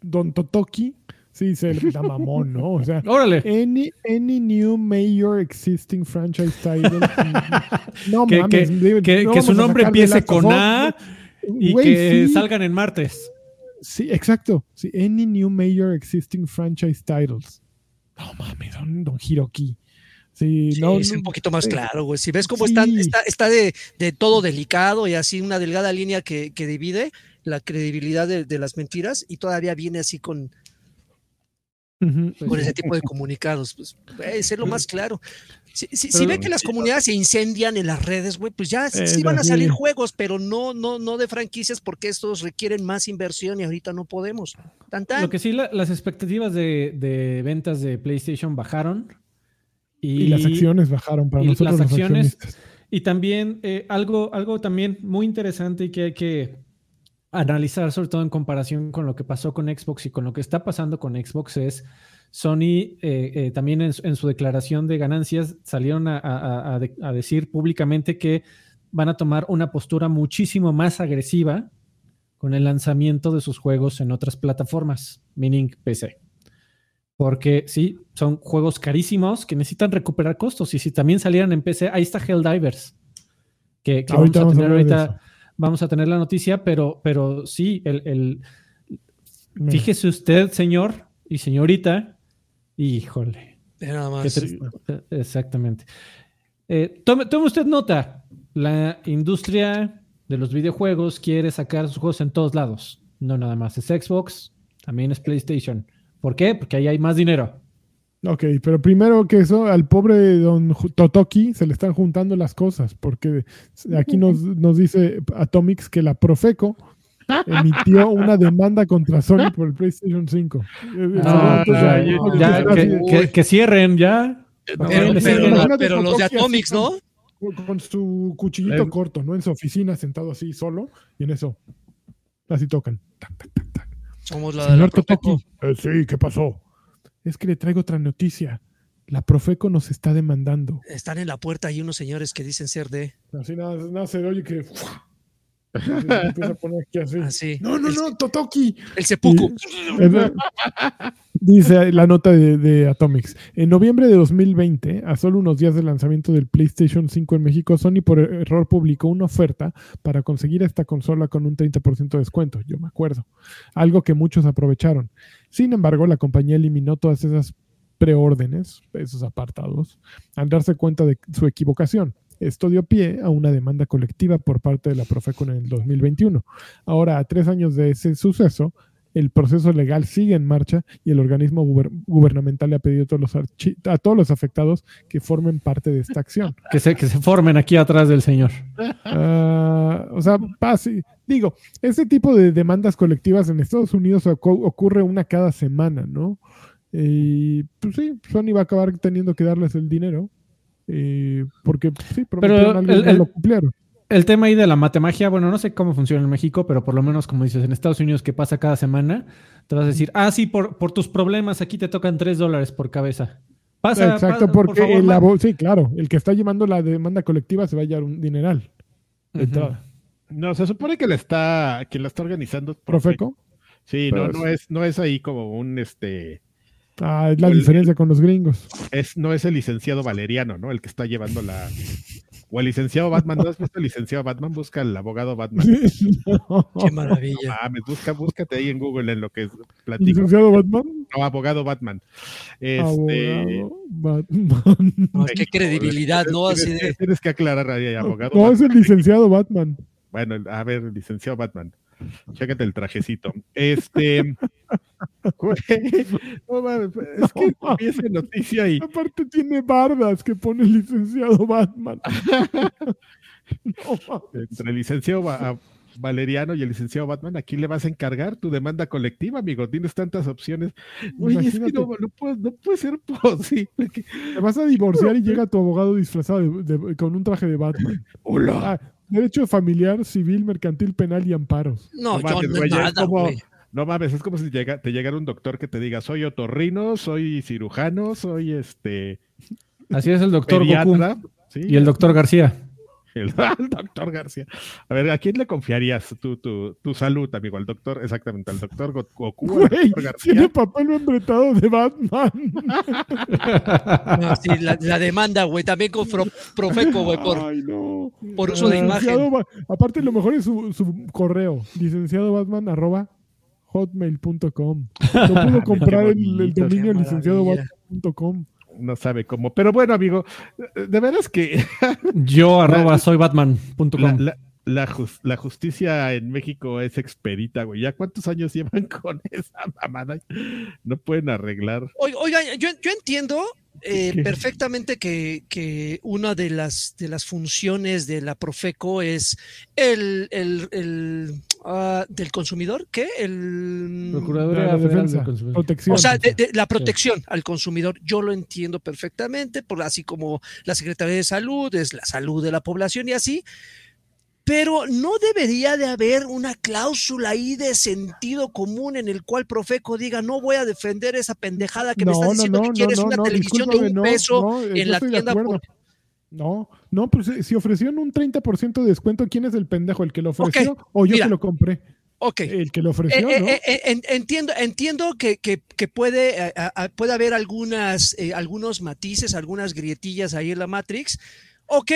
Don Totoki, sí, se le da mamón, ¿no? O sea, Órale. any, any new major existing franchise title. no Que, mames, que- no su nombre empiece con A y que sí. salgan en martes. Sí, exacto. Sí, any new major existing franchise titles. No mames, don, don Hiroki. Sí, Sí, no, es no, un poquito más sí. claro, güey. Si ves cómo Sí. está, está, está de, de todo delicado y así una delgada línea que, que divide la credibilidad de, de las mentiras y todavía viene así con, con ese tipo de comunicados. Pues, sé lo más claro. Si, si- si Pero- ve que las comunidades se incendian en las redes, güey, pues ya Eh, sí van a salir juegos, pero no, no, no de franquicias porque estos requieren más inversión y ahorita no podemos. Tan, tan. Lo que sí, la- las expectativas de, de ventas de PlayStation bajaron. Y, Y las acciones bajaron para y nosotros las acciones-. Y también eh, algo, algo también muy interesante y que hay que analizar, sobre todo en comparación con lo que pasó con Xbox y con lo que está pasando con Xbox, es Sony eh, eh, también en, su- en su declaración de ganancias salieron a, a- a- a de- a decir públicamente que van a tomar una postura muchísimo más agresiva con el lanzamiento de sus juegos en otras plataformas, meaning PC. Porque sí, son juegos carísimos que necesitan recuperar costos. Y si también salieran en PC, ahí está Helldivers. Que, que Ahorita vamos a tener hablar de ahorita, vamos a tener la noticia, pero, pero sí, el, el- fíjese usted, señor y señorita, híjole. Nada más. tri- Exactamente. Eh, tome, tome usted nota. La industria de los videojuegos quiere sacar sus juegos en todos lados. No nada más es Xbox, también es PlayStation. ¿Por qué? Porque ahí hay más dinero. Ok, pero primero que eso, al pobre don Totoki se le están juntando las cosas, porque aquí nos, nos dice Atomics que la Profeco emitió una demanda contra Sony por el PlayStation 5. Eh, Ah, entonces, ya, entonces, ya, así que, de- que- que cierren ya. Pero, Ok, pero- los de Atomics, ¿no? con su cuchillito Eh. corto, ¿no? En su oficina, sentado así solo, y en eso. Así tocan. Tac, tac, tac, tac. Somos la de la Señor Profeco. Totoki. Eh, sí, ¿qué pasó? Es que le traigo otra noticia. La Profeco nos está demandando. Están en la puerta ahí unos señores que dicen ser de. Así nada, nada se oye que. Empieza a poner aquí así. Así. No, no, El- no, Totoki. El seppuku. Es- Dice la nota de, de Atomics. En noviembre de 2020, a solo unos días del lanzamiento del PlayStation 5 en México, Sony por error publicó una oferta para conseguir esta consola con un 30% de descuento. Yo me acuerdo. Algo que muchos aprovecharon. Sin embargo, la compañía eliminó todas esas preórdenes, esos apartados, al darse cuenta de su equivocación. Esto dio pie a una demanda colectiva por parte de la Profeco en el 2021. Ahora, a tres años de ese suceso, el proceso legal sigue en marcha y el organismo guber- gubernamental le ha pedido a todos, los archi- a todos los afectados que formen parte de esta acción. Que se, que se formen aquí atrás del señor. Ah, o sea, pase- digo, este tipo de demandas colectivas en Estados Unidos ocu- ocurre una cada semana, ¿no? Y pues sí, Sony va a acabar teniendo que darles el dinero. Eh, porque sí, algo y el- el- lo cumplieron. El tema ahí de la matemagia, bueno, no sé cómo funciona en México, pero por lo menos, como dices, en Estados Unidos que pasa cada semana, te vas a decir, ah, sí, por, por tus problemas aquí te tocan 3 dólares por cabeza. Pasa, Exacto, pasa, por porque favor, el sí, claro, el que está llevando la demanda colectiva se va a llevar un dineral. No, se supone que la está, que la está organizando. Profeco. Sí, no, Pero no es, no es ahí como un este, Ah, es la El- diferencia con los gringos. es, no es el licenciado Valeriano, ¿no? El que está llevando la. O el licenciado Batman, ¿no has visto el licenciado Batman? Busca al abogado Batman. No. Qué maravilla. Mames, busca, búscate ahí en Google en lo que platico. Licenciado Batman. No, abogado Batman. Este, Abogado Batman. No, qué credibilidad, ¿no? Tienes, Así de. tienes que aclarar ahí, abogado. No, es el licenciado Batman. Bueno, a ver, licenciado Batman. Chécate el trajecito. Este. güey, no mames, es que esa noticia y. Aparte tiene bardas que pone el licenciado Batman. No. Entre el licenciado Ba- Valeriano y el licenciado Batman, ¿a quién le vas a encargar tu demanda colectiva, amigo? Tienes tantas opciones. Oye, es que no, no puede, no puede ser posible. que- Te vas a divorciar y llega tu abogado disfrazado de- de- con un traje de Batman. Hola. Ah, derecho familiar, civil, mercantil, penal y amparos. No, No mames, güey, es como- güey. No mames, es como si llega, te llegara un doctor que te diga, soy otorrino, soy cirujano, soy este Así es el doctor Goku y el doctor García. El, el doctor García. A ver, ¿a quién le confiarías tu, tu, tu salud, amigo? Al doctor, exactamente, al doctor Go- Goku, al Güey, doctor tiene García. papel membretado de Batman. No, sí, la, la demanda, güey, también con Pro- Profeco, güey, por, Ay, no. por uso de Licenciado imagen. Ba- Aparte, lo mejor es su, su correo, licenciado Batman arroba hotmail.com. No pudo comprar el, dominio qué licenciado maravilla. Batman.com. No sabe cómo. Pero bueno, amigo, de veras que Yo arroba soy batman.com. la, la- la jus- la justicia en México es expedita, güey. ¿Ya cuántos años llevan con esa mamada? No pueden arreglar. Oiga, oiga, yo, yo entiendo eh, perfectamente que, que una de las, de las funciones de la Profeco es el, el, el, ah, del consumidor, ¿qué? El, Procuraduría La Federal del defensa, Consumidor. protección. o sea, de, de la protección al consumidor, yo lo entiendo perfectamente, por así como la Secretaría de Salud es la salud de la población y así, pero no debería de haber una cláusula ahí de sentido común en el cual Profeco diga no voy a defender esa pendejada que me estás diciendo que quieres una televisión de un peso no, en la de tienda por- No, no, pues eh, si ofrecieron un 30% de descuento, ¿quién es el pendejo? ¿El que lo ofreció o yo mira. que lo compré? Ok. El que lo ofreció, eh, ¿no? eh, eh, en- entiendo, entiendo que, que- que puede, puede haber algunas, algunos matices, algunas grietillas ahí en la Matrix. Ok,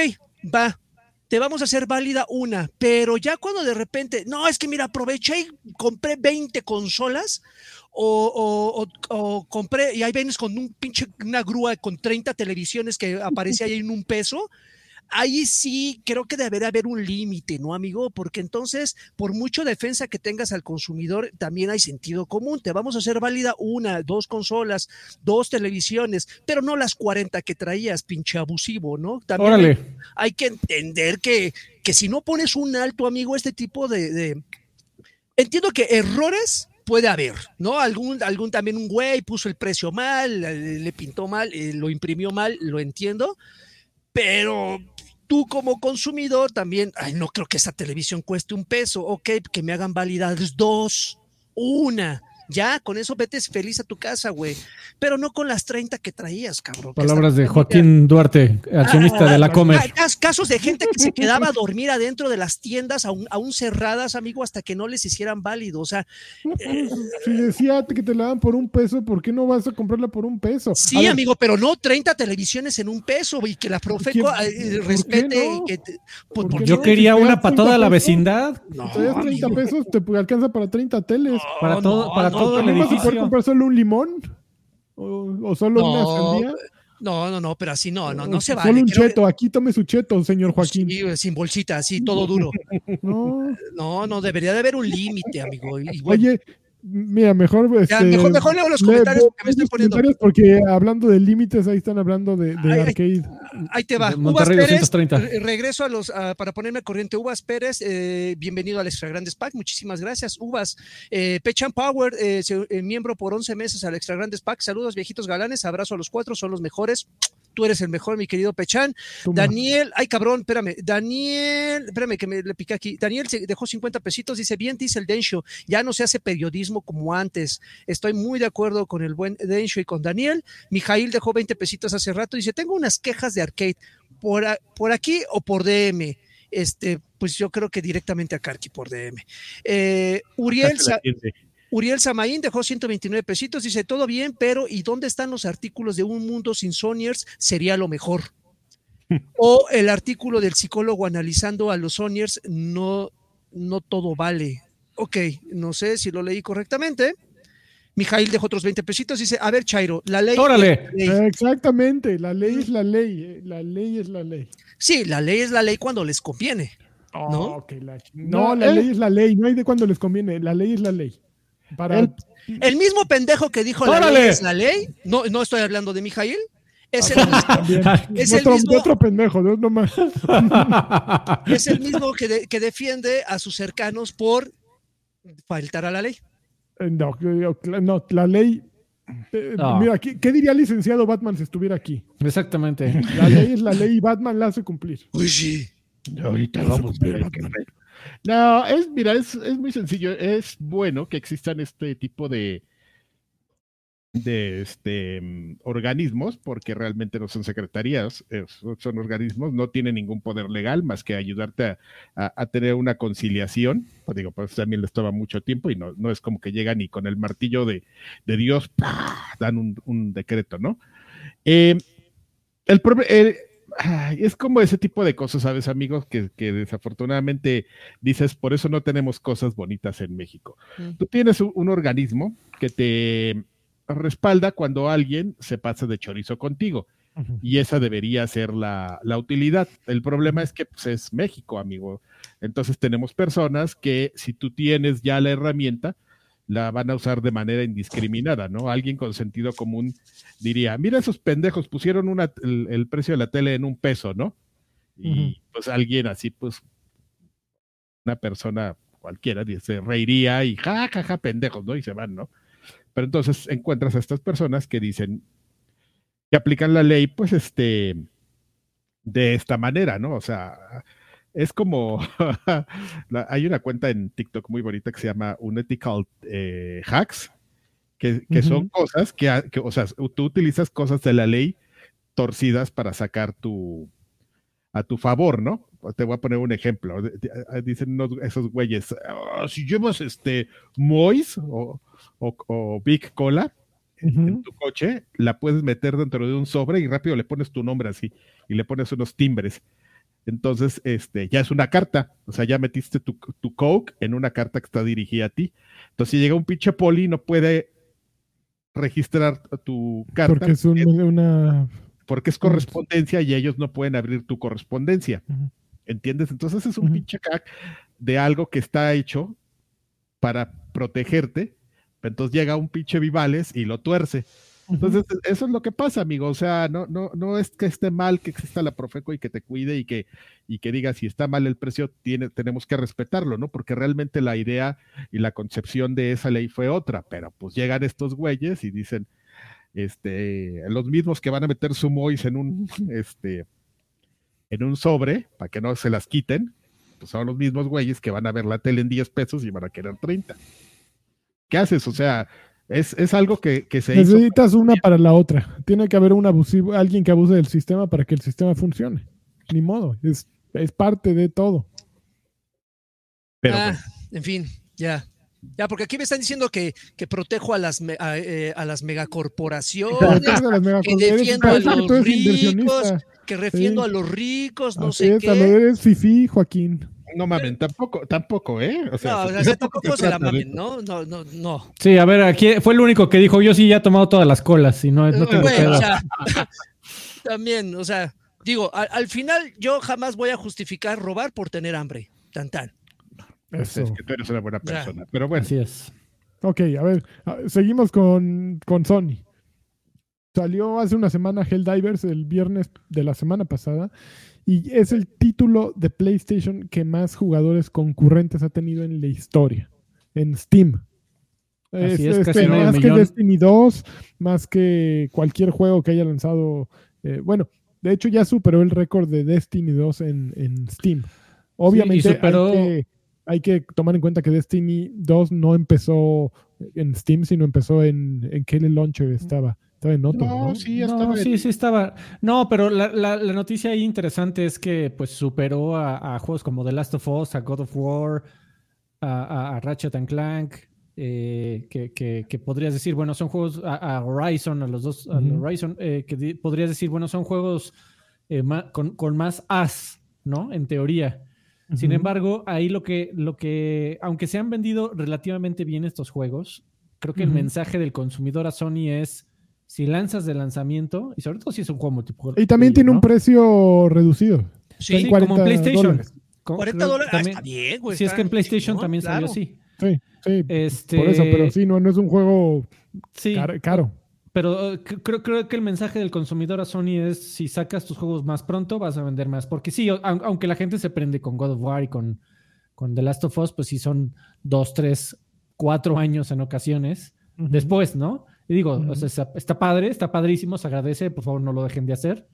va. Te vamos a hacer válida una, pero ya cuando de repente, no, es que mira, aproveché y compré 20 consolas o, o- o- o compré, y ahí vienes con un pinche, una grúa con 30 televisiones que aparece ahí en un peso, ahí sí creo que debería haber un límite, ¿no, amigo? Porque entonces, por mucho defensa que tengas al consumidor, también hay sentido común. Te vamos a hacer válida una, dos consolas, dos televisiones, pero no las 40 que traías, pinche abusivo, ¿no? También hay- Órale. hay que entender que, que si no pones un alto, amigo, este tipo de, de- Entiendo que errores puede haber, ¿no? Algún, algún también un güey puso el precio mal, le pintó mal, eh, lo imprimió mal, lo entiendo, pero tú como consumidor también, ay, no creo que esa televisión cueste un peso, ok, que me hagan validades dos, una, ya, con eso vete feliz a tu casa, güey. Pero no con las 30 que traías, cabrón. Palabras de Joaquín Duarte, accionista de la Comer. Casos de gente que se quedaba a dormir adentro de las tiendas aún, aún cerradas, amigo, hasta que no les hicieran válido. O sea. Eh, si decía que te la dan por un peso, ¿por qué no vas a comprarla por un peso? Sí, amigo, pero no 30 televisiones en un peso, y que la Profeco eh, respete. Pues, Yo quería una para toda la vecindad. No, 30 pesos, te alcanza para 30 teles. para todo, para todo el edificio. ¿Vas a poder comprar solo un limón? ¿O, solo una sandía? No, no, no, pero así no, no, no se vale. Solo un cheto, aquí tome su cheto, señor Joaquín. Sí, sin bolsita, así, todo duro. no. no, debería de haber un límite, amigo. Oye, Mira, mejor. Este, mejor, mejor leo los comentarios porque me estoy poniendo. Porque hablando de límites, ahí están hablando de, arcade. Ahí te va. Uvas Pérez, regreso a los para ponerme corriente. Uvas Pérez, eh, bienvenido al Extra Grandes Pack. Muchísimas gracias. Uvas. Eh, Pechan Power, eh, miembro por 11 meses al Extra Grandes Pack. Saludos, viejitos galanes. Abrazo a los cuatro, son los mejores tú eres el mejor, mi querido Pechan. Daniel, ay cabrón, espérame, Daniel, espérame que me le piqué aquí. Daniel se dejó 50 pesitos, dice, bien, dice el Densho, ya no se hace periodismo como antes. Estoy muy de acuerdo con el buen Densho y con Daniel. Mijail dejó 20 pesitos hace rato, dice, tengo unas quejas de arcade, por, por aquí o por DM este, pues yo creo que directamente a Karki por DM. Eh, Uriel, Uriel Samaín dejó 129 pesitos, dice, todo bien, pero ¿y dónde están los artículos de Un Mundo Sin Soniers? Sería lo mejor. o el artículo del psicólogo analizando a los Soniers, no, no todo vale. Ok, no sé si lo leí correctamente. Mijail dejó otros 20 pesitos, dice, a ver, Chairo, la ley... ¡Órale! Exactamente, la ley es la ley, eh, la ley es la ley. Sí, la ley es la ley cuando les conviene. ¿no? no, la ley es la ley, no hay de cuando les conviene, la ley es la ley. El, mismo pendejo que dijo la ley es la ley, no, no estoy hablando de Mijail, es el mismo, es el mismo, otro pendejo, no, más. Es el mismo que, que, defiende a sus cercanos por faltar a la ley. Eh, no, no la ley. Eh, mira, ¿qué, diría el licenciado Batman si estuviera aquí? Exactamente. La ley es la ley y Batman la hace cumplir. Uy, sí. Ahorita vamos a ver. No, es, mira, es, es, muy sencillo. Es bueno que existan este tipo de, de este, mm, organismos, porque realmente no son secretarías, son organismos, no tienen ningún poder legal más que ayudarte a, tener una conciliación. Pues digo, pues también les toma mucho tiempo y no, no es como que llegan y con el martillo de, de Dios dan un, decreto, ¿no? Eh, el, el, es como ese tipo de cosas, ¿sabes, amigos? Que, desafortunadamente dices, por eso no tenemos cosas bonitas en México. Mm. Tú tienes un, organismo que te respalda cuando alguien se pasa de chorizo contigo. Y esa debería ser la, utilidad. El problema es que pues, es México, amigo. Entonces tenemos personas que si tú tienes ya la herramienta, la van a usar de manera indiscriminada, ¿no? Alguien con sentido común diría, mira esos pendejos, pusieron una, el, precio de la tele en un peso, ¿no? Y pues alguien así, pues, una persona cualquiera se reiría y ja, ja, ja, pendejos, ¿no? Y se van, ¿no? Pero entonces encuentras a estas personas que dicen, que aplican la ley, pues, este, de esta manera, ¿no? O sea, es como, hay una cuenta en TikTok muy bonita que se llama Unethical eh, Hacks, que, son cosas que, o sea, tú utilizas cosas de la ley torcidas para sacar tu, a tu favor, ¿no? Te voy a poner un ejemplo. Dicen esos güeyes, ah, si llevas este Mois o, Big Cola en tu coche, la puedes meter dentro de un sobre y rápido le pones tu nombre así y le pones unos timbres entonces, este, ya es una carta, o sea, ya metiste tu, tu Coke en una carta que está dirigida a ti. Entonces, si llega un pinche poli, no puede registrar tu carta. Porque es una... Porque es correspondencia y ellos no pueden abrir tu correspondencia. ¿Entiendes? Entonces es un pinche cac de algo que está hecho para protegerte. Entonces llega un pinche Vivales y lo tuerce. Entonces, eso es lo que pasa, amigo. O sea, no, no, no es que esté mal que exista la Profeco y que te cuide y que, y que diga si está mal el precio, tiene, tenemos que respetarlo, ¿no? Porque realmente la idea y la concepción de esa ley fue otra, pero pues llegan estos güeyes y dicen, este, los mismos que van a meter su MOIS en un, este, en un sobre para que no se las quiten, pues son los mismos güeyes que van a ver la tele en 10 pesos y van a querer 30. ¿Qué haces? O sea, es, es algo que, que se hizo. Necesitas una para la otra. Tiene que haber un abusivo, alguien que abuse del sistema para que el sistema funcione. Ni modo, es, es parte de todo. Pero Ah, bueno, en fin, ya. Ya, porque aquí me están diciendo que, que protejo a las, me- a, eh, a las megacorporaciones, que defiendo a los ricos, que refiendo Sí. a los ricos, no Así sé es, a lo qué. eres fifí, Joaquín. No mamen, tampoco, tampoco, ¿eh? O sea, No, o sea, se- tampoco se la mamen. ¿no? No, no, no. Sí, a ver, aquí fue el único que dijo, yo sí ya he tomado todas las colas y no, no tengo Güey, pedo. o sea, también, o sea, digo, al, al final yo jamás voy a justificar robar por tener hambre. Tan tan. Eso. es que tú eres una buena Ya. persona. Pero bueno, Así es. Ok, a ver, seguimos con, con Sony. Salió hace una semana Helldivers el viernes de la semana pasada y es el título de PlayStation que más jugadores concurrentes ha tenido en la historia, en Steam. Así es, casi este, más que. Destiny 2, más que cualquier juego que haya lanzado. eh, bueno, de hecho ya superó el récord de Destiny 2 en, en Steam. Obviamente superó- hay, que, hay que tomar en cuenta que Destiny 2 no empezó en Steam, sino empezó en, en qué launcher estaba. Estaba en otro, no, ¿no? sí, estaba en- sí, sí estaba. No, pero la, la- la noticia ahí interesante es que pues superó a, a juegos como The Last of Us, a God of War, a, a- a Ratchet and Clank, eh, que, que- que podrías decir, bueno, son juegos a, a Horizon, a los dos, a. Horizon, eh, que di- podrías decir, bueno, son juegos eh, ma- con, con más as, ¿no? En teoría. Sin embargo, ahí lo que, lo que, aunque se han vendido relativamente bien estos juegos, creo que el mensaje del consumidor a Sony es, si lanzas de lanzamiento, y sobre todo si es un juego multijugador. Y también tiene un precio reducido. Sí, Sí, 40 como en PlayStation. dólares. Co- 40 creo que dólares. ah, está bien, güey. si es que en PlayStation chingón, también claro. salió así. Sí, sí. Este, Por eso, pero sí, no, no es un juego sí, car- caro. Pero eh, creo, creo que el mensaje del consumidor a Sony es si sacas tus juegos más pronto vas a vender más. Porque sí, au- aunque la gente se prende con God of War y con, con The Last of Us, pues sí son dos, tres, cuatro años en ocasiones. Después, ¿no? Y digo, o sea, está, padre, está padrísimo, se agradece, por favor no lo dejen de hacer.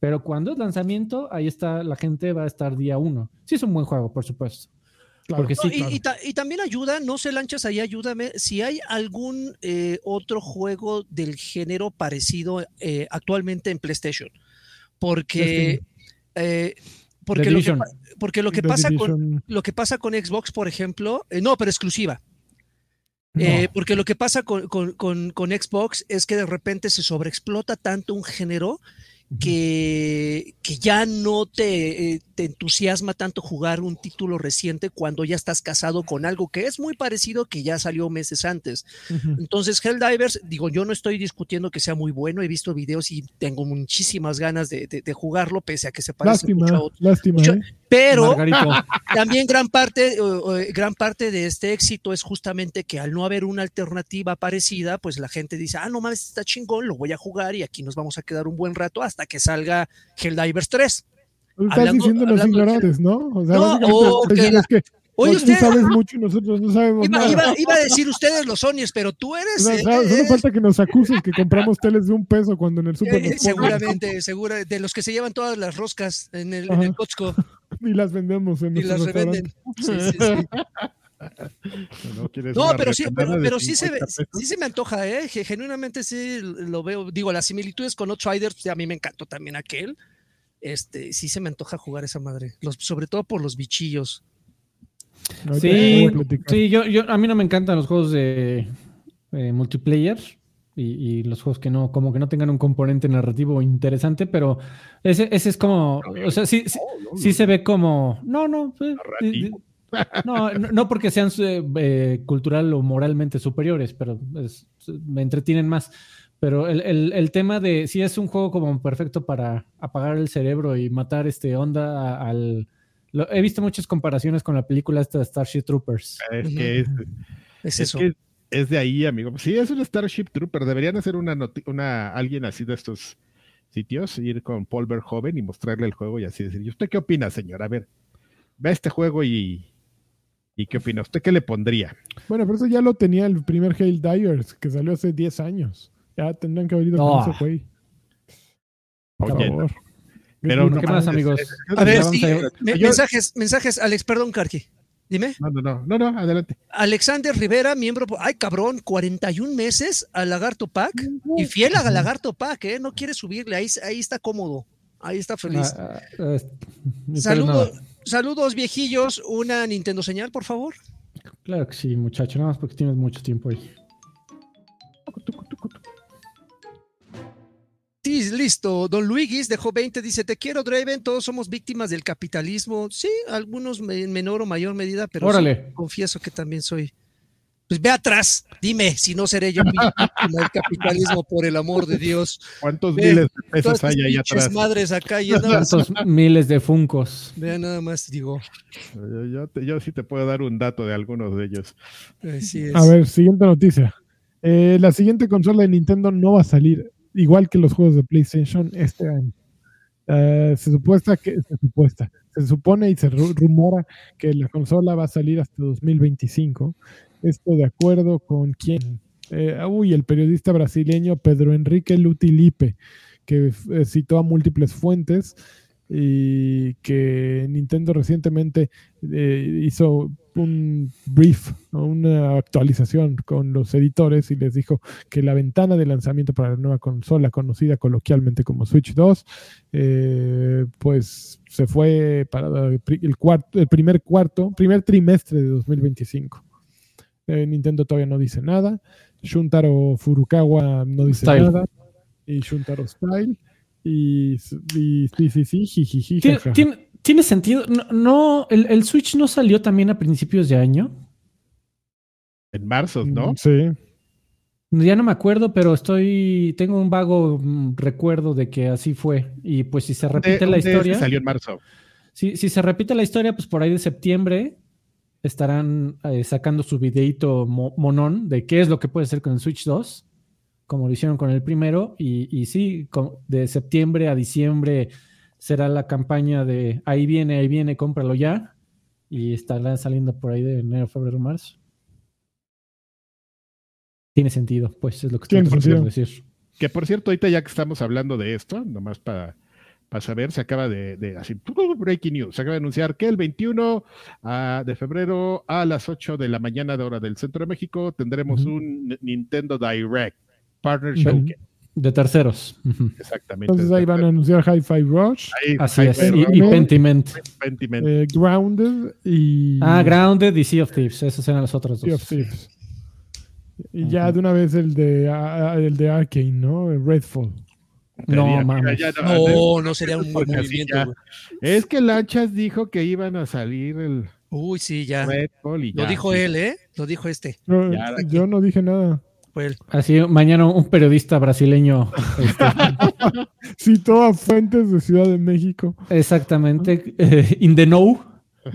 Pero cuando es lanzamiento, ahí está, la gente va a estar día uno. Sí es un buen juego, por supuesto. Claro. Porque No, sí, y, claro. y ta- y también ayuda, no sé, Lanchas, ahí ayúdame, si hay algún eh, otro juego del género parecido eh, actualmente en PlayStation. Porque, eh, lo que, pa- porque lo que pasa con, lo que pasa con Xbox, por ejemplo, eh, no, pero exclusiva. No. Eh, porque lo que pasa con, con- con- con Xbox es que de repente se sobreexplota tanto un género que, que ya no te, eh, te entusiasma tanto jugar un título reciente cuando ya estás casado con algo que es muy parecido que ya salió meses antes. Ujú. Entonces, Helldivers, digo, yo no estoy discutiendo que sea muy bueno, he visto videos y tengo muchísimas ganas de, de- de jugarlo, pese a que se parece Lástima, mucho a otro. lástima. mucho- ¿eh? Pero Margarito. también gran parte, o- o, gran parte de este éxito es justamente que al no haber una alternativa parecida, pues la gente dice, ah, no mames, está chingón, lo voy a jugar y aquí nos vamos a quedar un buen rato hasta que salga Helldivers 3. Tú Estás hablando- diciendo los ignorantes, ¿no? O sea, No, básicamente o estás que Oye, tú usted, sabes mucho y nosotros no sabemos iba, nada. iba- iba a decir ustedes los Sonyers, pero tú eres... sea, eh, solo eh, falta que nos acuses que compramos teles de un peso cuando en el eh, super eh, seguramente, segura, de los que se llevan todas las roscas en el, en el Costco y las vendemos en y las revenden. Sí, sí, sí. ¿no? ¿Quieres No, una pero sí, pero, sí, se, 50 ve- sí se me antoja, ¿eh? Genuinamente sí lo veo. Digo, las similitudes con Outriders, pues, a mí me encantó también aquel. Este, sí se me antoja jugar esa madre. Los, sobre todo por los bichillos. Sí, sí yo, yo, a mí no me encantan los juegos de eh, multiplayer y, y los juegos que no, como que no tengan un componente narrativo interesante, pero ese, ese es como, o sea, sí, sí, No, no, sí no. se ve como, no, no, eh, eh, no, no, porque sean eh, eh, cultural o moralmente superiores, pero es- me entretienen más. Pero el, el- el tema de si es un juego como perfecto para apagar el cerebro y matar este onda al... lo- he visto muchas comparaciones con la película esta de Starship Troopers. Es que es, Es, es eso. que es de ahí, amigo. Sí, es un Starship Trooper. Deberían hacer una, noti- una alguien así de estos sitios, ir con Paul Verhoeven y mostrarle el juego y así decir, ¿y usted qué opina, señor? A ver, ve este juego y, y qué opina. ¿Usted qué le pondría? Bueno, pero eso ya lo tenía el primer Hail Divers, que salió hace 10 años. Ya tendrían que haber ido con Oh. ese güey. Por Oye, favor. Pero ¿Qué no más, amigos? es- A ver, sí, a- me- yo- mensajes, mensajes, Alex, perdón, Karki. Dime. No, no, no, no, no, adelante. Alexander Rivera, miembro, ay cabrón, 41 meses al Lagarto Pack y fiel a Lagarto Pack, ¿eh? No quiere subirle, ahí, ahí está cómodo, ahí está feliz. Ah, ah, es- ni Saludos, nada. saludos viejillos, una Nintendo señal, por favor. Claro que sí, muchacho, nada más porque tienes mucho tiempo ahí. Sí, listo. Don Luigis dejó 20, dice, te quiero, Draven, todos somos víctimas del capitalismo. Sí, algunos en menor o mayor medida, pero sí, confieso que también soy. Pues ve atrás, dime si no seré yo víctima del capitalismo, por el amor de Dios. ¿Cuántos Ve, miles de pesos hay ahí atrás? madres acá y. Tantos miles de funcos. Vean nada más, digo. Yo, yo te- yo sí te puedo dar un dato de algunos de ellos. Así es. A ver, siguiente noticia. Eh, la siguiente consola de Nintendo no va a salir igual que los juegos de PlayStation este año. Eh, se supuesta que se supuesta, se supone y se ru- rumora que la consola va a salir hasta 2025. Esto de acuerdo con quién. Eh, uy, el periodista brasileño Pedro Enrique Lutilipe, que eh, citó a múltiples fuentes y que Nintendo recientemente eh, hizo un brief, una actualización con los editores y les dijo que la ventana de lanzamiento para la nueva consola, conocida coloquialmente como Switch 2, eh, pues se fue para el, pri- el cuarto, el primer cuarto, primer trimestre de 2025. Eh, Nintendo todavía no dice nada. Shuntaro Furukawa no dice Style. nada. Y Shuntaro Style. Y, y sí, sí, sí, ¿Tiene, jaja. tiene- tiene sentido? No, no, el, el Switch no salió también a principios de año. En marzo, ¿no? Mm, Sí. Ya no me acuerdo, pero estoy. Tengo un vago mm, recuerdo de que así fue. Y pues si se repite la historia. Salió en marzo. Si, si se repite la historia, pues por ahí de septiembre estarán eh, sacando su videito mo- monón de qué es lo que puede hacer con el Switch 2, como lo hicieron con el primero. Y, y sí, de septiembre a diciembre será la campaña de ahí viene, ahí viene, cómpralo ya. Y estará saliendo por ahí de enero, febrero, marzo. Tiene sentido, pues es lo que estoy sentido. decir. Que por cierto, ahorita ya que estamos hablando de esto, nomás para saber, se acaba de, de así, breaking news, se acaba de anunciar que el 21 ah, de febrero a las 8 de la mañana de hora del centro de México tendremos un Nintendo Direct Partner. Showcase. De terceros. Exactamente. Entonces ahí van a anunciar Hi-Fi Rush, Ahí- Así es. Y, Pentiment. Pentiment. eh, Grounded y Ah, Grounded y Sea of Thieves. Esos eran los otros Sea dos. of Thieves. Y ya de una vez el de, el de Arkane, ¿no? Redfall. No, mames. ya no- No, no sería un buen movimiento. ya-. Es que Lanchas dijo que iban a salir el Uy, sí, ya. Red Bull y Lo dijo él, ¿eh? Lo dijo este. No, Ya, yo no dije nada. Fue él. Así, mañana un periodista brasileño. este, Citó a fuentes de Ciudad de México. exactamente. eh, in the know.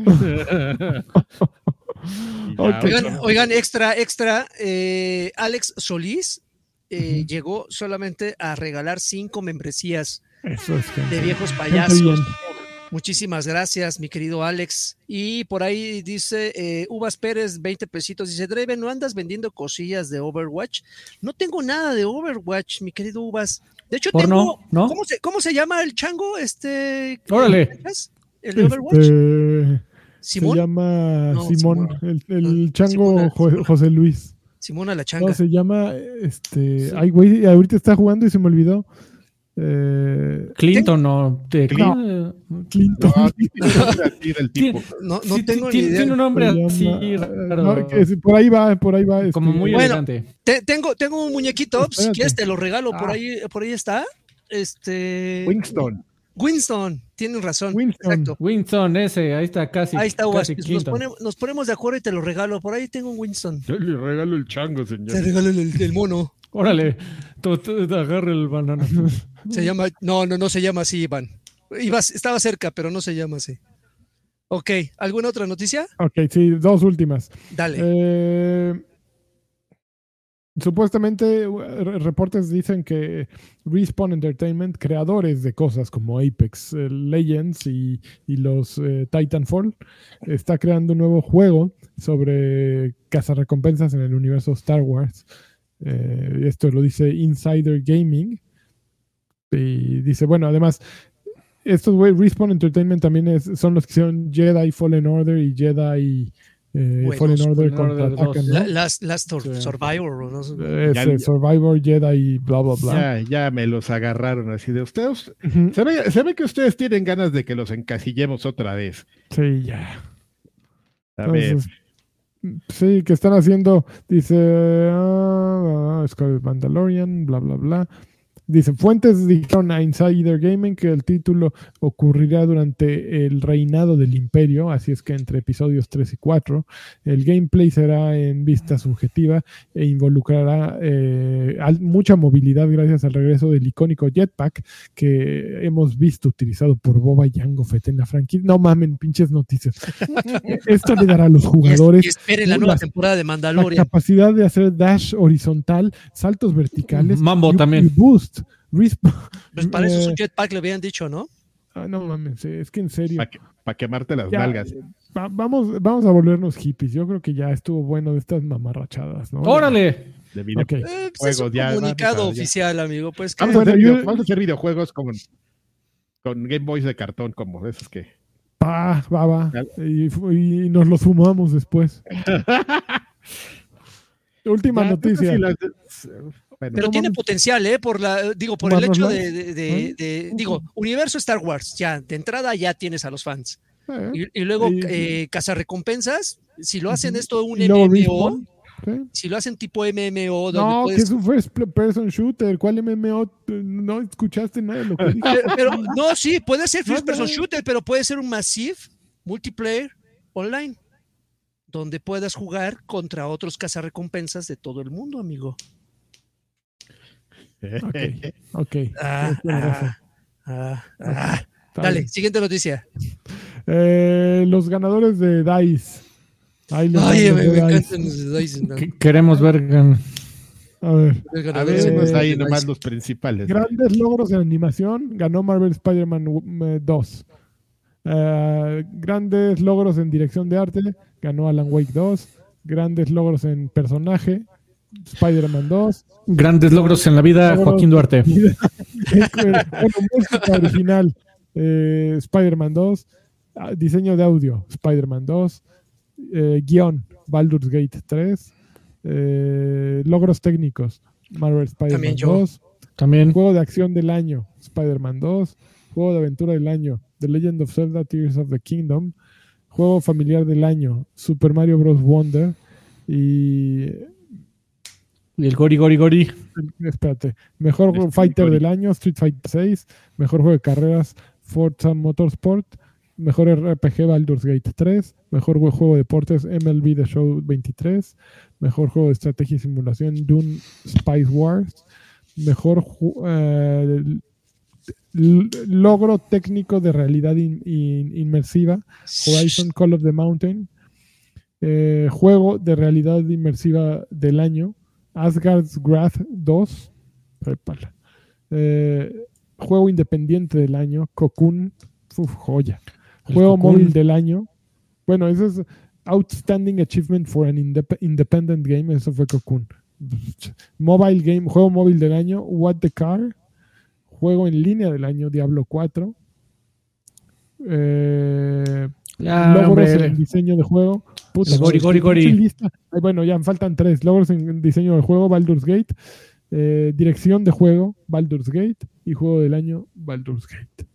Oigan, extra, extra. eh, Alex Solís eh, llegó solamente a regalar cinco membresías Eso es gente. de viejos payasos. Muchísimas gracias, mi querido Alex. Y por ahí dice eh, Uvas Pérez, 20 pesitos. Dice, Draven, ¿no andas vendiendo cosillas de Overwatch? No tengo nada de Overwatch, mi querido Uvas. De hecho, ¿Por tengo. ¿cómo, se, ¿Cómo se llama el chango? Este. Órale. ¿El de Overwatch? Este, se ¿Simón? llama No, Simón, Simón. el, el Ah, chango Simón, Jo- Simón. José Luis. Simona la changa. No, se llama, este, Sí. ay, güey, ahorita está jugando y se me olvidó. Eh, Clinton o de. Clinton. No, del tipo. No, no Sí, tengo ni tiene, idea. tiene un nombre así raro, no, por ahí va, por ahí va. como este, muy Bueno, elegante. Te- tengo, tengo un muñequito, pues, si Espérate. quieres te lo regalo, por Ah. ahí, por ahí está. Este. Winston. Winston, tienen razón. Winston. Exacto. Winston, ese, ahí está casi. Ahí está, casi Nos, ponemos, nos ponemos de acuerdo y te lo regalo. Por ahí tengo un Winston. Yo le regalo el chango, Te señor. regalo el, el mono. Órale, te agarra el banano. Se llama. No, no, no se llama así, Iván. Ibas- estaba cerca, pero no se llama así. Ok, ¿alguna otra noticia? Ok, sí, dos últimas. Dale. Eh, supuestamente uh, re- reportes dicen que Respawn Entertainment, creadores de cosas como Apex eh, Legends y, los eh, Titanfall, está creando un nuevo juego sobre cazarrecompensas en el universo Star Wars. Eh, esto lo dice Insider Gaming. Y dice, bueno, además, estos güey, Respawn Entertainment también son los que hicieron Jedi Fallen Order y Jedi eh, Buenos, Fallen Order ¿no? La- Las, Sí. Survivor, ¿no? Es, Ya- eh, Survivor, Jedi y bla, bla, bla. Ya, ya me los agarraron así de ustedes. Ujú. Se ve, se ve que ustedes tienen ganas de que los encasillemos otra vez. Sí, ya. A ver, Entonces, sí, que están haciendo, dice, ah, ah, Scarlet Mandalorian, bla, bla, bla. Dice, fuentes dijeron a Insider Gaming que el título ocurrirá durante el reinado del imperio, así es que entre episodios 3 y 4. El gameplay será en vista subjetiva e involucrará eh, mucha movilidad gracias al regreso del icónico jetpack que hemos visto utilizado por Boba y Jango Fett en la franquicia. No mamen, pinches noticias. Esto le dará a los jugadores y esperen la nueva temporada de la Mandalorian. capacidad de hacer dash horizontal, saltos verticales Mambo y, también. y boost. Resp- Pues para eso es un eh, jetpack, le habían dicho, ¿no? ah, no mames, es que en serio. para quemarte las ya, nalgas. eh, va- vamos, vamos a volvernos hippies. Yo creo que ya estuvo bueno de estas mamarrachadas, ¿no? ¡Órale! De video- Ok. Eh, pues es un ya, comunicado vamos ya. oficial, amigo. Pues que Vamos, a hacer Bueno, yo- video- vamos a hacer videojuegos con, con Game Boys de cartón, como esos que. Va, va, va. Y, nos los fumamos después. Última Ya, noticia. sí las- bueno, Pero tiene potencial, ¿eh? Por la, digo, por el ¿Marvel hecho Knights? de, de- de- de- digo, universo Star Wars, ya, de entrada ya tienes a los fans. Eh, Y, y luego, Y- eh, cazarrecompensas, si lo hacen esto un MMO, si lo hacen tipo MMO, donde No, que es un first person shooter. ¿Cuál MMO? No escuchaste nada de lo que dije. Pero, pero, no, sí, puede ser first person shooter, pero puede ser un massive multiplayer online, donde puedas jugar contra otros cazarrecompensas de todo el mundo, amigo. Ok, ok. Ah, ah, ah, ah. Está Dale, bien. siguiente noticia. Eh, los ganadores de DICE. Ay, van me, los me de encantan DICE. los Dyson, ¿no? Que- Queremos ver. gan- A ver. A ver, Dyson. ahí nomás los principales. Grandes logros en animación. Ganó Marvel Spider-Man eh, 2. Eh, grandes logros en dirección de arte. Ganó Alan Wake 2. Grandes logros en personaje. Spider-Man 2. Grandes logros en la vida, Logros- Joaquín Duarte. bueno, música original. eh, Spider-Man 2. ah, Diseño de audio. Spider-Man 2. eh, guion. Baldur's Gate 3. eh, logros técnicos. Marvel Spider-Man También yo. 2. También. Juego de acción del año, Spider-Man 2. Juego de aventura del año, The Legend of Zelda Tears of the Kingdom. Juego familiar del año, Super Mario Bros. Wonder. Y. El Gori Gori Gori. Espérate. Mejor Street Fighter del año, Street Fighter 6. Mejor juego de carreras, Forza Motorsport. Mejor RPG, Baldur's Gate 3. Mejor jue- juego de deportes, MLB The Show 23. Mejor juego de estrategia y simulación, Dune Spice Wars. Mejor eh, logro técnico de realidad in- in- inmersiva, Horizon Call of the Mountain. Eh, juego de realidad inmersiva del año, Asgard's Wrath 2. Prépala. Eh, juego independiente del año, Cocoon. Uf, joya. El Juego Cocoon. móvil del año. Bueno, eso es Outstanding Achievement for an Indep- Independent Game. Eso fue Cocoon. Mobile Game, juego móvil del año, What the Car. Juego en línea del año, Diablo 4. Eh, Ya, logros hombre. en diseño de juego. Puta, Gori, no, Gori. Ay, bueno, ya me faltan tres. Logros en diseño de juego, Baldur's Gate. Eh, dirección de juego, Baldur's Gate. Y juego del año, Baldur's Gate.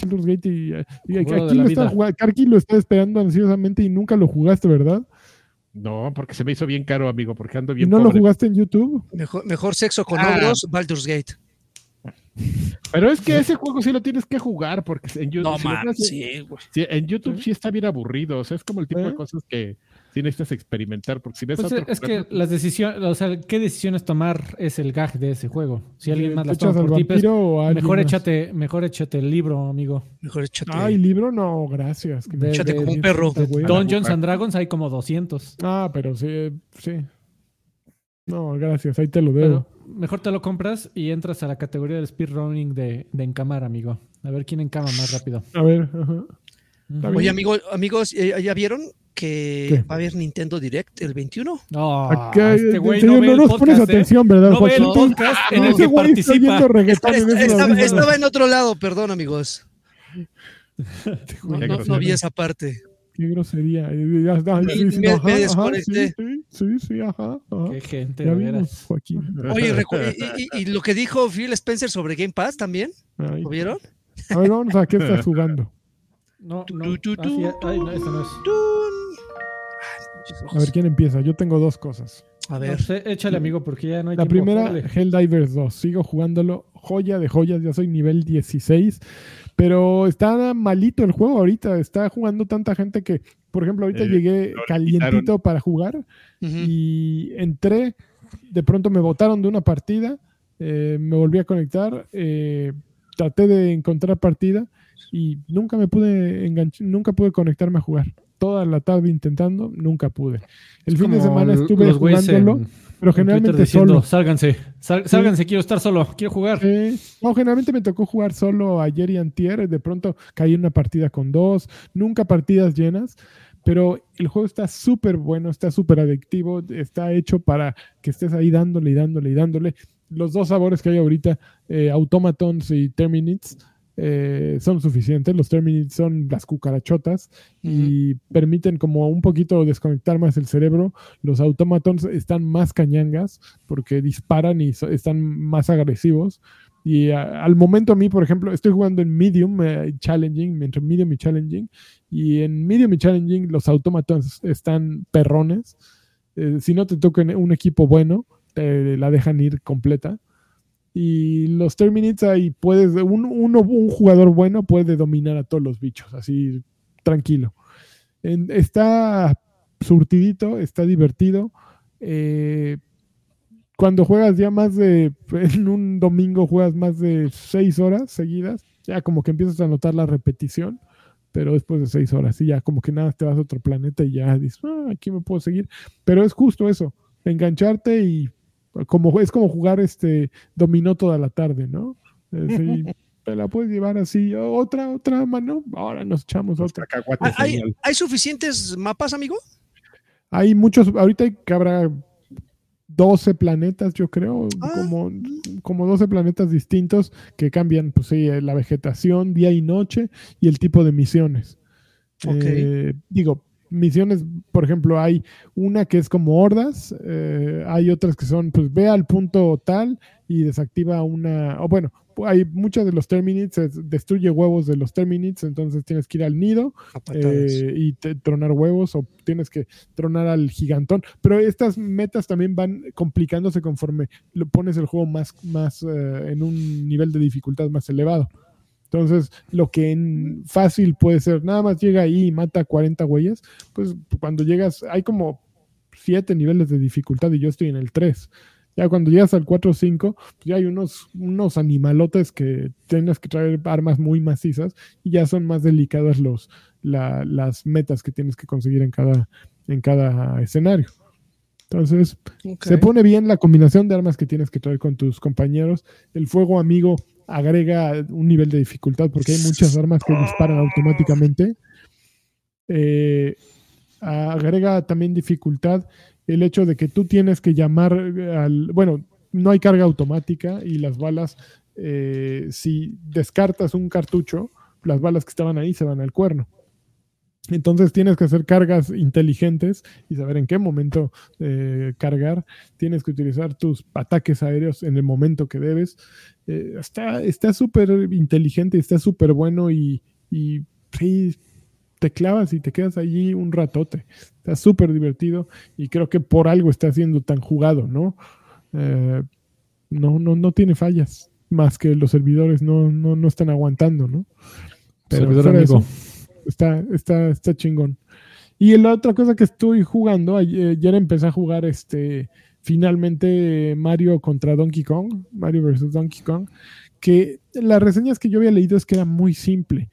Baldur's Gate y, y Juego aquí lo está vida. jugando. Karki lo está esperando ansiosamente y nunca lo jugaste, ¿verdad? No, porque se me hizo bien caro, amigo, porque ando ¿Y bien no lo jugaste en YouTube? Mejor, mejor sexo con Ah. ogros, Baldur's Gate. Pero es que ese juego sí lo tienes que jugar, porque en YouTube, No si sí, güey. sí, en YouTube sí está bien aburrido. O sea, es como el tipo ¿Eh? de cosas que sí necesitas experimentar, porque si ves Pues a otro es que las decisiones, o sea, qué decisiones tomar es el gag de ese juego. Si alguien más ¿Te las toma por ti, pues, mejor échate, mejor échate el libro, amigo. Mejor échate. Ay, libro no, gracias. De- Échate de- como un perro. Dungeons and Dragons hay como 200. Ah, pero sí, sí. No, gracias, ahí te lo Pero debo. Mejor te lo compras y entras a la categoría del speedrunning de, de encamar, amigo. A ver quién encama más rápido. A ver, ajá. Oye, amigo, amigos, eh, ¿ya vieron? que ¿Qué? va a haber Nintendo Direct el 21. No, Acá, este en güey no nos pones ¿eh? atención, ¿verdad, No ve el Joaquín? podcast en el Ese que está participa. estaba, estaba en otro lado, perdón, amigos. No, no- no vi esa parte. Qué grosería. Eh, ya sí, sí, me- ajá, me ajá, desconecté. Sí, sí, sí, ajá. ajá. Qué gente, Ya vimos. Joaquín. Oye, recu- y, y- y lo que dijo Phil Spencer sobre Game Pass también, Ay. ¿lo vieron? A ver, vamos a qué estás jugando. No, no. es. Ay, no, esta no es. A ver quién empieza. Yo tengo dos cosas. A No ver. sé, échale, amigo, porque ya no hay La tiempo. primera, Órale. Helldivers 2. Sigo jugándolo. Joya de joyas. Ya soy nivel 16. Pero está malito el juego ahorita. Está jugando tanta gente que, por ejemplo, ahorita Eh, llegué calientito quitaron. para jugar. Y entré, de pronto me botaron de una partida, eh, me volví a conectar, eh, traté de encontrar partida y nunca me pude enganchar, nunca pude conectarme a jugar. Toda la tarde intentando, nunca pude. El Es fin de semana estuve jugándolo, en- pero generalmente diciendo, solo. Sálganse, sal- sálganse, quiero estar solo, quiero jugar. Sí. No, generalmente me tocó jugar solo ayer y antier. De pronto caí en una partida con dos, nunca partidas llenas. Pero el juego está súper bueno, está súper adictivo, está hecho para que estés ahí dándole y dándole y dándole. Los dos sabores que hay ahorita, eh, Automatons y Terminites, eh, son suficientes. Los Terminites son las cucarachotas y permiten como un poquito desconectar más el cerebro. Los Automatons están más cañangas porque disparan y so- están más agresivos. Y a- al momento a mí, por ejemplo, estoy jugando en Medium, eh, Challenging, entre Medium y Challenging. Y en Medium y Challenging los automatons están perrones. Eh, si no te tocan un equipo bueno, te la dejan ir completa. Y los Terminites ahí puedes, un, un jugador bueno puede dominar a todos los bichos, así tranquilo. Está surtidito, está divertido. Eh, cuando juegas ya más de, en un domingo juegas más de seis horas seguidas, ya como que empiezas a notar la repetición, pero después de seis horas, y ya como que nada, te vas a otro planeta y ya dices, ah, aquí me puedo seguir. Pero es justo eso, engancharte y como es como jugar este dominó toda la tarde, ¿no? Eh, sí, te la puedes llevar así, otra, otra mano, ahora nos echamos otra. ¿Hay, hay suficientes mapas, amigo? Hay muchos, ahorita hay que habrá 12 planetas, yo creo, Ah. como, como 12 planetas distintos que cambian, pues sí, eh, la vegetación, día y noche y el tipo de misiones. Ok. Eh, digo, misiones, por ejemplo, hay una que es como hordas, eh, hay otras que son, pues ve al punto tal y desactiva una, o bueno, hay muchos de los Terminites, es- destruye huevos de los Terminites, entonces tienes que ir al nido eh, y te- tronar huevos o tienes que tronar al gigantón. Pero estas metas también van complicándose conforme lo pones el juego más, más eh, en un nivel de dificultad más elevado. Entonces, lo que en fácil puede ser, nada más llega ahí y mata 40 güeyes, pues cuando llegas, hay como 7 niveles de dificultad y yo estoy en el 3. Ya cuando llegas al 4 o 5, pues ya hay unos, unos animalotes que tienes que traer armas muy macizas y ya son más delicadas los, la- las metas que tienes que conseguir en cada, en cada escenario. Entonces, se pone bien la combinación de armas que tienes que traer con tus compañeros. El fuego amigo agrega un nivel de dificultad porque hay muchas armas que disparan automáticamente. Eh, agrega también dificultad el hecho de que tú tienes que llamar al... Bueno, no hay carga automática y las balas, eh, si descartas un cartucho, las balas que estaban ahí se van al cuerno. Entonces tienes que hacer cargas inteligentes y saber en qué momento eh, cargar. Tienes que utilizar tus ataques aéreos en el momento que debes. Eh, está está súper inteligente, está súper bueno y, y te clavas y te quedas allí un ratote. Está súper divertido y creo que por algo está siendo tan jugado, ¿no? Eh, no, no, no tiene fallas, más que los servidores no, no, no están aguantando, ¿no? Servidor amigo. eso, está, está, está chingón. Y la otra cosa que estoy jugando, ayer, empecé a jugar este finalmente Mario contra Donkey Kong, Mario vs. Donkey Kong, que las reseñas que yo había leído es que era muy simple.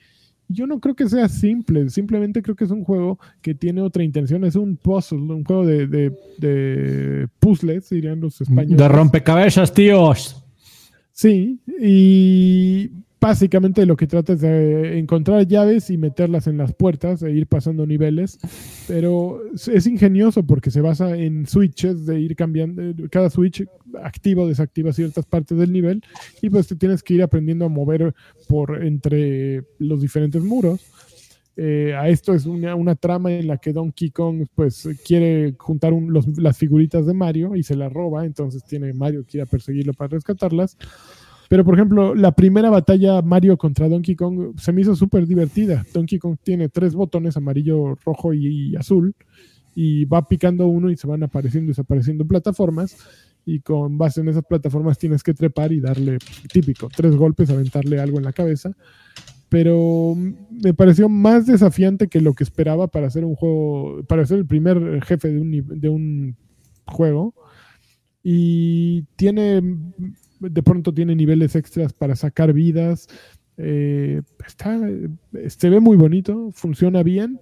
Yo no creo que sea simple, simplemente creo que es un juego que tiene otra intención, es un puzzle, un juego de, de, de puzzles, dirían los españoles. De rompecabezas, tíos. Sí, y básicamente lo que trata es de encontrar llaves y meterlas en las puertas e ir pasando niveles, pero es ingenioso porque se basa en switches de ir cambiando, cada switch activa o desactiva ciertas partes del nivel y pues te tienes que ir aprendiendo a mover por entre los diferentes muros. Eh, a esto es una, trama en la que Donkey Kong pues quiere juntar las figuritas de Mario y se las roba, entonces tiene Mario que ir a perseguirlo para rescatarlas. Pero, por ejemplo, la primera batalla Mario contra Donkey Kong se me hizo súper divertida. Donkey Kong tiene tres botones, amarillo, rojo y, azul, y va picando uno y se van apareciendo y desapareciendo plataformas. Y con base en esas plataformas tienes que trepar y darle, típico, tres golpes, aventarle algo en la cabeza. Pero me pareció más desafiante que lo que esperaba para hacer un juego, para ser el primer jefe de un, de un juego. Y tiene de pronto tiene niveles extras para sacar vidas. Eh, está, se ve muy bonito, funciona bien.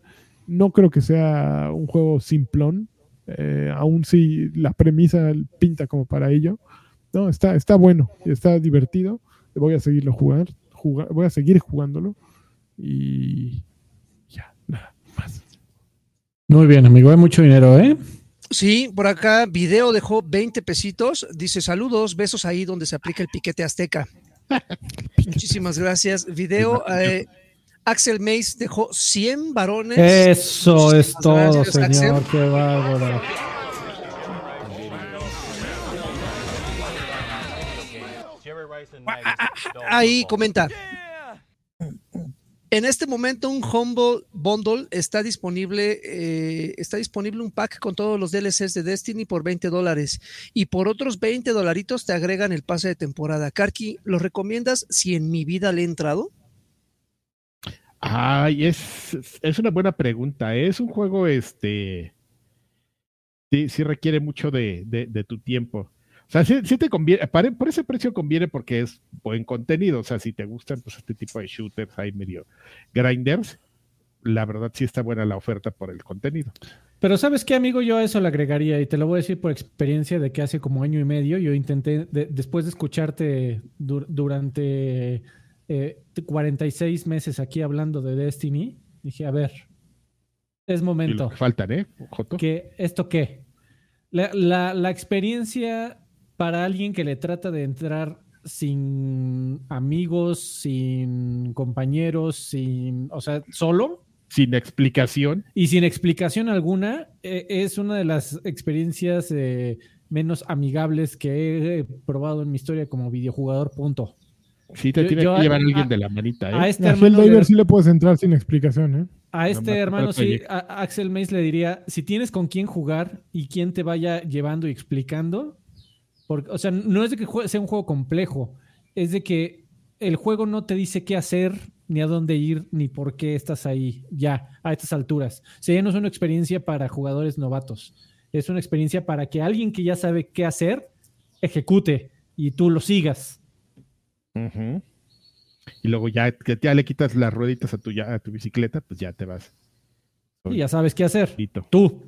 No creo que sea un juego simplón, eh, aún si la premisa pinta como para ello. No, está, está bueno, está divertido. Voy a seguirlo jugar, voy a seguir jugándolo. Y ya, nada más. Muy bien, amigo, hay mucho dinero, ¿eh? Sí, por acá video dejó 20 pesitos. Dice saludos, besos ahí donde se aplica el piquete azteca. Muchísimas gracias. Video, eh, Axel Mace dejó 100 varones. Eso es todo, señor. Qué bárbaro. Ahí comenta. En este momento un Humble Bundle está disponible, eh, está disponible un pack con todos los DLCs de Destiny por 20 dólares y por otros 20 dolaritos te agregan el pase de temporada. Karki, ¿lo recomiendas si en mi vida le he entrado? Ay, es, es una buena pregunta. Es un juego, este, sí, sí requiere mucho de, de tu tiempo. O sea, sí, te conviene, por ese precio conviene porque es buen contenido. O sea, si te gustan pues este tipo de shooters hay medio grinders, la verdad sí está buena la oferta por el contenido. Pero sabes qué, amigo, yo a eso le agregaría, y te lo voy a decir por experiencia de que hace como año y medio yo intenté, después de escucharte durante 46 eh, meses aquí hablando de Destiny, dije, a ver, es momento. faltan, ¿eh? Joto. ¿Que ¿Esto qué? La, la, la experiencia para alguien que le trata de entrar sin amigos, sin compañeros, sin, o sea, solo. Sin explicación. Y sin explicación alguna, e, es una de las experiencias eh, menos amigables que he probado en mi historia como videojugador, punto. Sí, te tiene que llevar alguien de la manita. ¿eh? A este hermano sí le puedes entrar sin explicación, ¿eh? A este hermano sí, a Axel Mace le diría, si tienes con quién jugar y quién te vaya llevando y explicando, porque, o sea, no es de que sea un juego complejo, es de que el juego no te dice qué hacer, ni a dónde ir, ni por qué estás ahí ya a estas alturas. O sea, ya no es una experiencia para jugadores novatos. Es una experiencia para que alguien que ya sabe qué hacer ejecute y tú lo sigas. Y luego ya que ya le quitas las rueditas a tu, ya, a tu bicicleta, pues ya te vas. Y ya sabes qué hacer. Tú.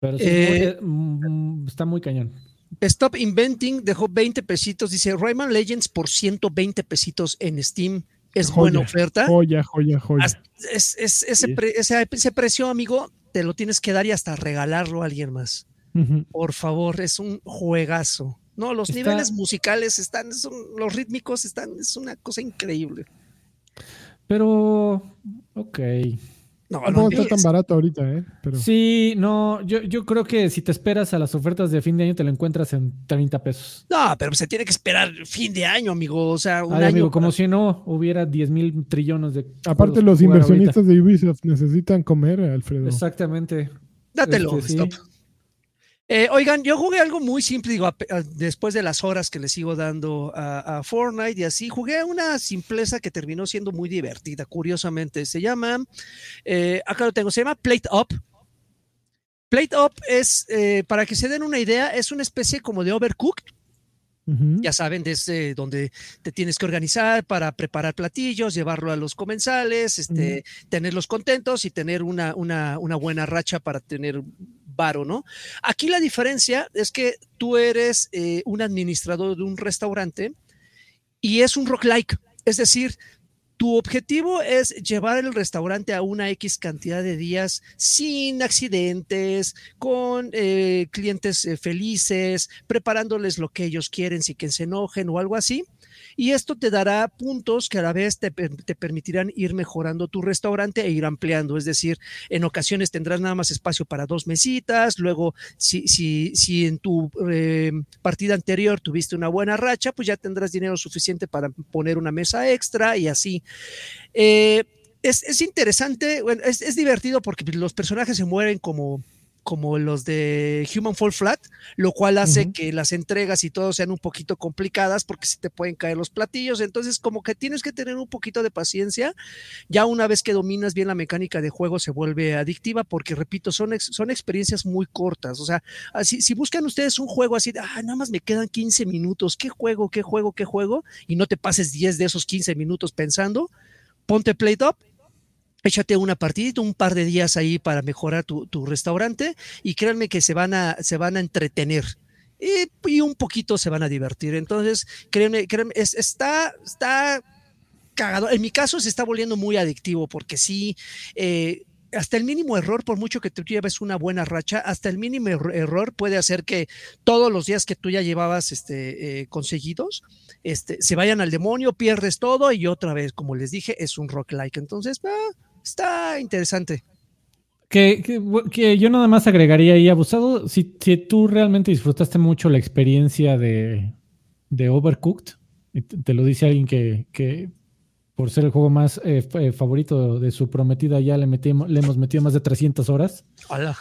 Pero sí, eh, mm, está muy cañón. Stop Inventing dejó 20 pesitos. Dice Rayman Legends por 120 pesitos en Steam. Es buena oferta. Joya, joya, joya. Es, ese, precio, amigo, te lo tienes que dar y hasta regalarlo a alguien más. Por favor, es un juegazo. No, los niveles musicales están, son, los rítmicos están, es una cosa increíble. Pero, ok. No, no, está tan barato ahorita, ¿eh? Sí, no, yo, yo creo que si te esperas a las ofertas de fin de año te lo encuentras en 30 pesos. No, pero se tiene que esperar fin de año, amigo. O sea, un año amigo, como si no hubiera 10 mil trillones de. Aparte, los inversionistas de Ubisoft necesitan comer, Alfredo. Exactamente. Dátelo, este, stop. Eh, oigan, yo jugué algo muy simple, digo, después de las horas que le sigo dando a, Fortnite y así, jugué una simpleza que terminó siendo muy divertida, curiosamente. Se llama, eh, acá lo tengo, se llama Plate Up. Plate Up es, eh, para que se den una idea, es una especie como de overcooked. Ya saben, desde donde te tienes que organizar para preparar platillos, llevarlo a los comensales, este, tenerlos contentos y tener una, una, una buena racha para tener ¿no? Aquí la diferencia es que tú eres eh, un administrador de un restaurante y es un rock-like, es decir, tu objetivo es llevar el restaurante a una X cantidad de días sin accidentes, con eh, clientes eh, felices, preparándoles lo que ellos quieren, si que se enojen o algo así y esto te dará puntos que a la vez te, permitirán ir mejorando tu restaurante e ir ampliando. Es decir, en ocasiones tendrás nada más espacio para dos mesitas, luego si, si, si en tu eh, partida anterior tuviste una buena racha, pues ya tendrás dinero suficiente para poner una mesa extra y así. Eh, es, interesante, es, es divertido porque los personajes se mueven como como los de Human Fall Flat, lo cual hace que las entregas y todo sean un poquito complicadas porque se te pueden caer los platillos. Entonces, como que tienes que tener un poquito de paciencia. Ya una vez que dominas bien la mecánica de juego, se vuelve adictiva porque, repito, son, son experiencias muy cortas. O sea, así, si buscan ustedes un juego así, de, ah, nada más me quedan 15 minutos, ¿qué juego, qué juego, qué juego? Y no te pases 10 de esos 15 minutos pensando, ponte Play Up échate una partidita, un par de días ahí para mejorar tu, restaurante y créanme que se van a, se van a entretener. Y, un poquito se van a divertir. Entonces, créanme, créanme está, está cagado. En mi caso se está volviendo muy adictivo porque sí, eh, hasta el mínimo error, por mucho que tú lleves una buena racha, hasta el mínimo error puede hacer que todos los días que tú ya llevabas este, eh, conseguidos este, se vayan al demonio, pierdes todo y otra vez, como les dije, es un rock like. Entonces, ah, está interesante. Que, que, yo nada más agregaría ahí, abusado, si, si tú realmente disfrutaste mucho la experiencia de, de Overcooked, te, lo dice alguien que, que por ser el juego más eh, eh, favorito de su prometida, ya le, metimos, le hemos metido más de 300 horas. Hola.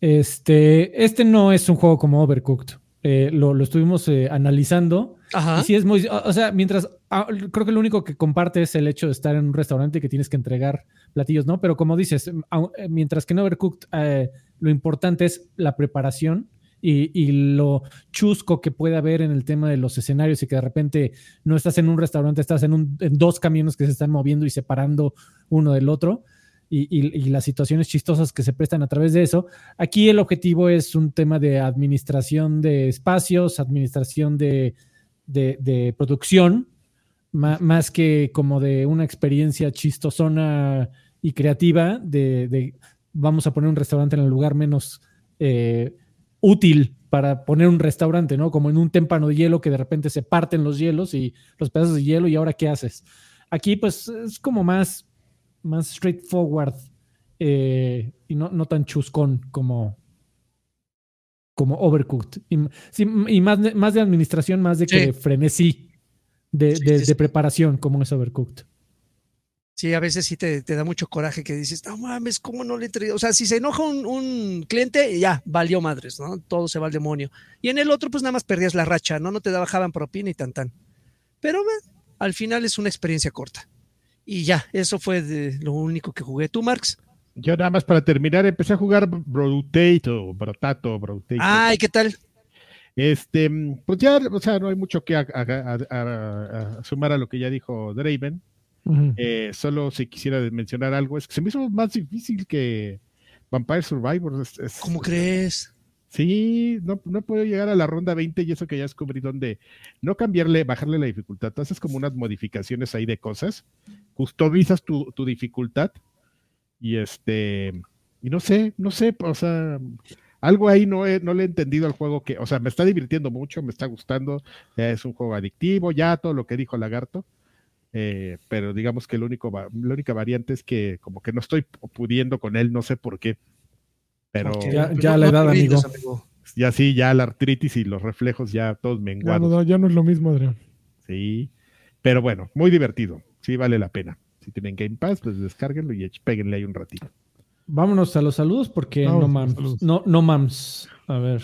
Este, este no es un juego como Overcooked. Eh, lo, lo, estuvimos analizando Sí es muy, o sea, mientras, ah, creo que lo único que comparte es el hecho de estar en un restaurante y que tienes que entregar platillos, ¿no? Pero como dices, eh, mientras que en Overcooked eh, lo importante es la preparación y, lo chusco que puede haber en el tema de los escenarios y que de repente no estás en un restaurante, estás en, un, dos camiones que se están moviendo y separando uno del otro. Y, las situaciones chistosas que se prestan a través de eso. Aquí el objetivo es un tema de administración de espacios, administración de, de, producción, más, que como de una experiencia chistosona y creativa de, vamos a poner un restaurante en el lugar menos eh, útil para poner un restaurante, ¿no? Como en un témpano de hielo que de repente se parten los hielos y los pedazos de hielo y ahora qué haces. Aquí pues es como más, más straightforward eh, y no, no tan chuscón como, como Overcooked. Y, y más, más de administración, más de que frenesí de, de, preparación, como es Overcooked. Sí, a veces sí te, te, da mucho coraje que dices, no mames, ¿cómo no le he traído? O sea, si se enoja un, un, cliente, ya, valió madres, ¿no? Todo se va al demonio. Y en el otro, pues nada más perdías la racha, ¿no? No te bajaban propina y tan tan. Pero al final es una experiencia corta. Y ya, eso fue lo único que jugué. ¿Tú, Marx? Yo nada más para terminar empecé a jugar Brotato, Brotato, Brotato. Ay, ¿qué tal? Este, pues ya, o sea, no hay mucho que sumar a lo que ya dijo Draven. Eh, solo si quisiera mencionar algo, es que se me hizo más difícil que Vampire Survivors. ¿Cómo crees? Sí, no, no puedo llegar a la ronda 20 y eso que ya descubrí donde no cambiarle, bajarle la dificultad. Tú haces como unas modificaciones ahí de cosas, customizas tu, tu dificultad y este, y no sé, no sé, o sea, algo ahí no, no le he entendido al juego que, o sea, me está divirtiendo mucho, me está gustando, es un juego adictivo, ya todo lo que dijo Lagarto, eh, pero digamos que lo único, la única variante es que como que no estoy pudiendo con él, no sé por qué. Pero ya, la edad, amigo. Ya sí, ya la artritis y los reflejos ya todos menguados. Ya no, ya no es lo mismo, Adrián. Sí, pero bueno, muy divertido, sí vale la pena. Si tienen Game Pass, pues descárguenlo y péguenle ahí un ratito. Vámonos a los saludos porque no mams. No, no mams. A ver,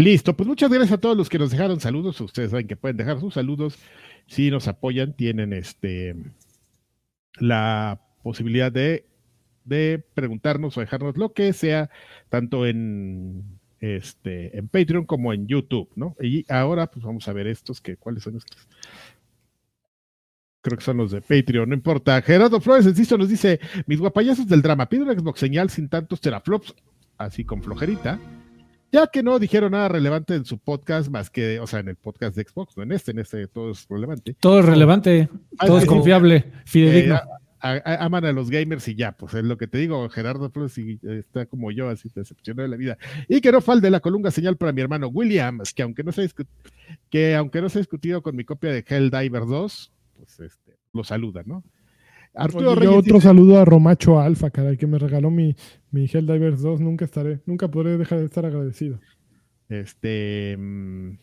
Listo, pues muchas gracias a todos los que nos dejaron saludos. Ustedes saben que pueden dejar sus saludos. Si nos apoyan, tienen este la posibilidad de de preguntarnos o dejarnos lo que sea, tanto en este en Patreon como en YouTube, ¿no? Y ahora pues vamos a ver estos que cuáles son estos. Creo que son los de Patreon, no importa. Gerardo Flores Enciso nos dice: Mis guapayazos del drama, pido un Xbox señal sin tantos teraflops, así con flojerita. Ya que no dijeron nada relevante en su podcast, más que, o sea, en el podcast de Xbox, no en este, en este todo es relevante. Todo es relevante, Ah, todo es confiable, fidedigno. Eh, a- a- aman a los gamers y ya, pues es lo que te digo, Gerardo Flores y, eh, está como yo, así decepcionado de la vida. Y que no falte la colunga señal para mi hermano Williams, que aunque no se que aunque no se ha discutido con mi copia de Helldiver 2, pues este, lo saluda, ¿no? Arturo Oye, yo otro dice- saludo a Romacho Alfa, caray, que me regaló mi, mi Helldivers 2. Nunca estaré, nunca podré dejar de estar agradecido. este mm,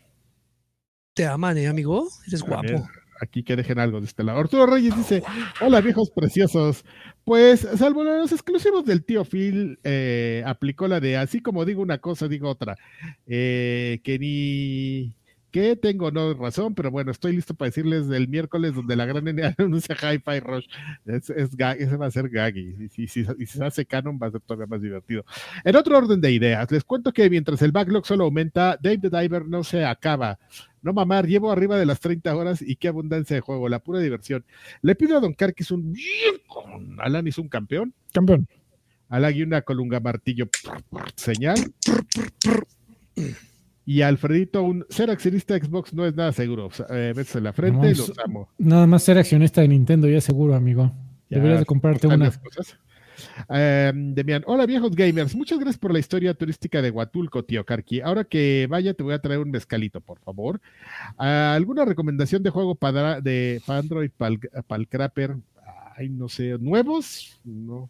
Te aman, ¿eh, amigo? Eres guapo. ver, aquí que dejen algo de este lado. Arturo Reyes dice: Hola viejos preciosos. Pues, salvo los exclusivos del tío Phil, eh, aplicó la de así como digo una cosa, digo otra. Eh, que ni que tengo no razón, pero bueno, estoy listo para decirles del miércoles donde la gran N anuncia Hi-Fi Rush. Es, es ese va a ser gaggy. Y si se hace canon, va a ser todavía más divertido. En otro orden de ideas, les cuento que mientras el backlog solo aumenta, Dave the Diver no se acaba. No mamar, llevo arriba de las 30 horas y qué abundancia de juego, la pura diversión. Le pido a Don Carquis un Alan hizo un campeón, Campeón. Alan y una colunga martillo señal. Y Alfredito un ser accionista de Xbox no es nada seguro. Eh, en la frente, Vamos. los amo. Nada más ser accionista de Nintendo ya seguro, amigo. Ya, Deberías de comprarte están una. las cosas. Eh, Demian, hola viejos gamers, muchas gracias por la historia turística de Huatulco, tío Karki. Ahora que vaya, te voy a traer un mezcalito, por favor. Ah, ¿Alguna recomendación de juego para, de, para Android, para el Crapper? Ay, no sé, ¿nuevos? No.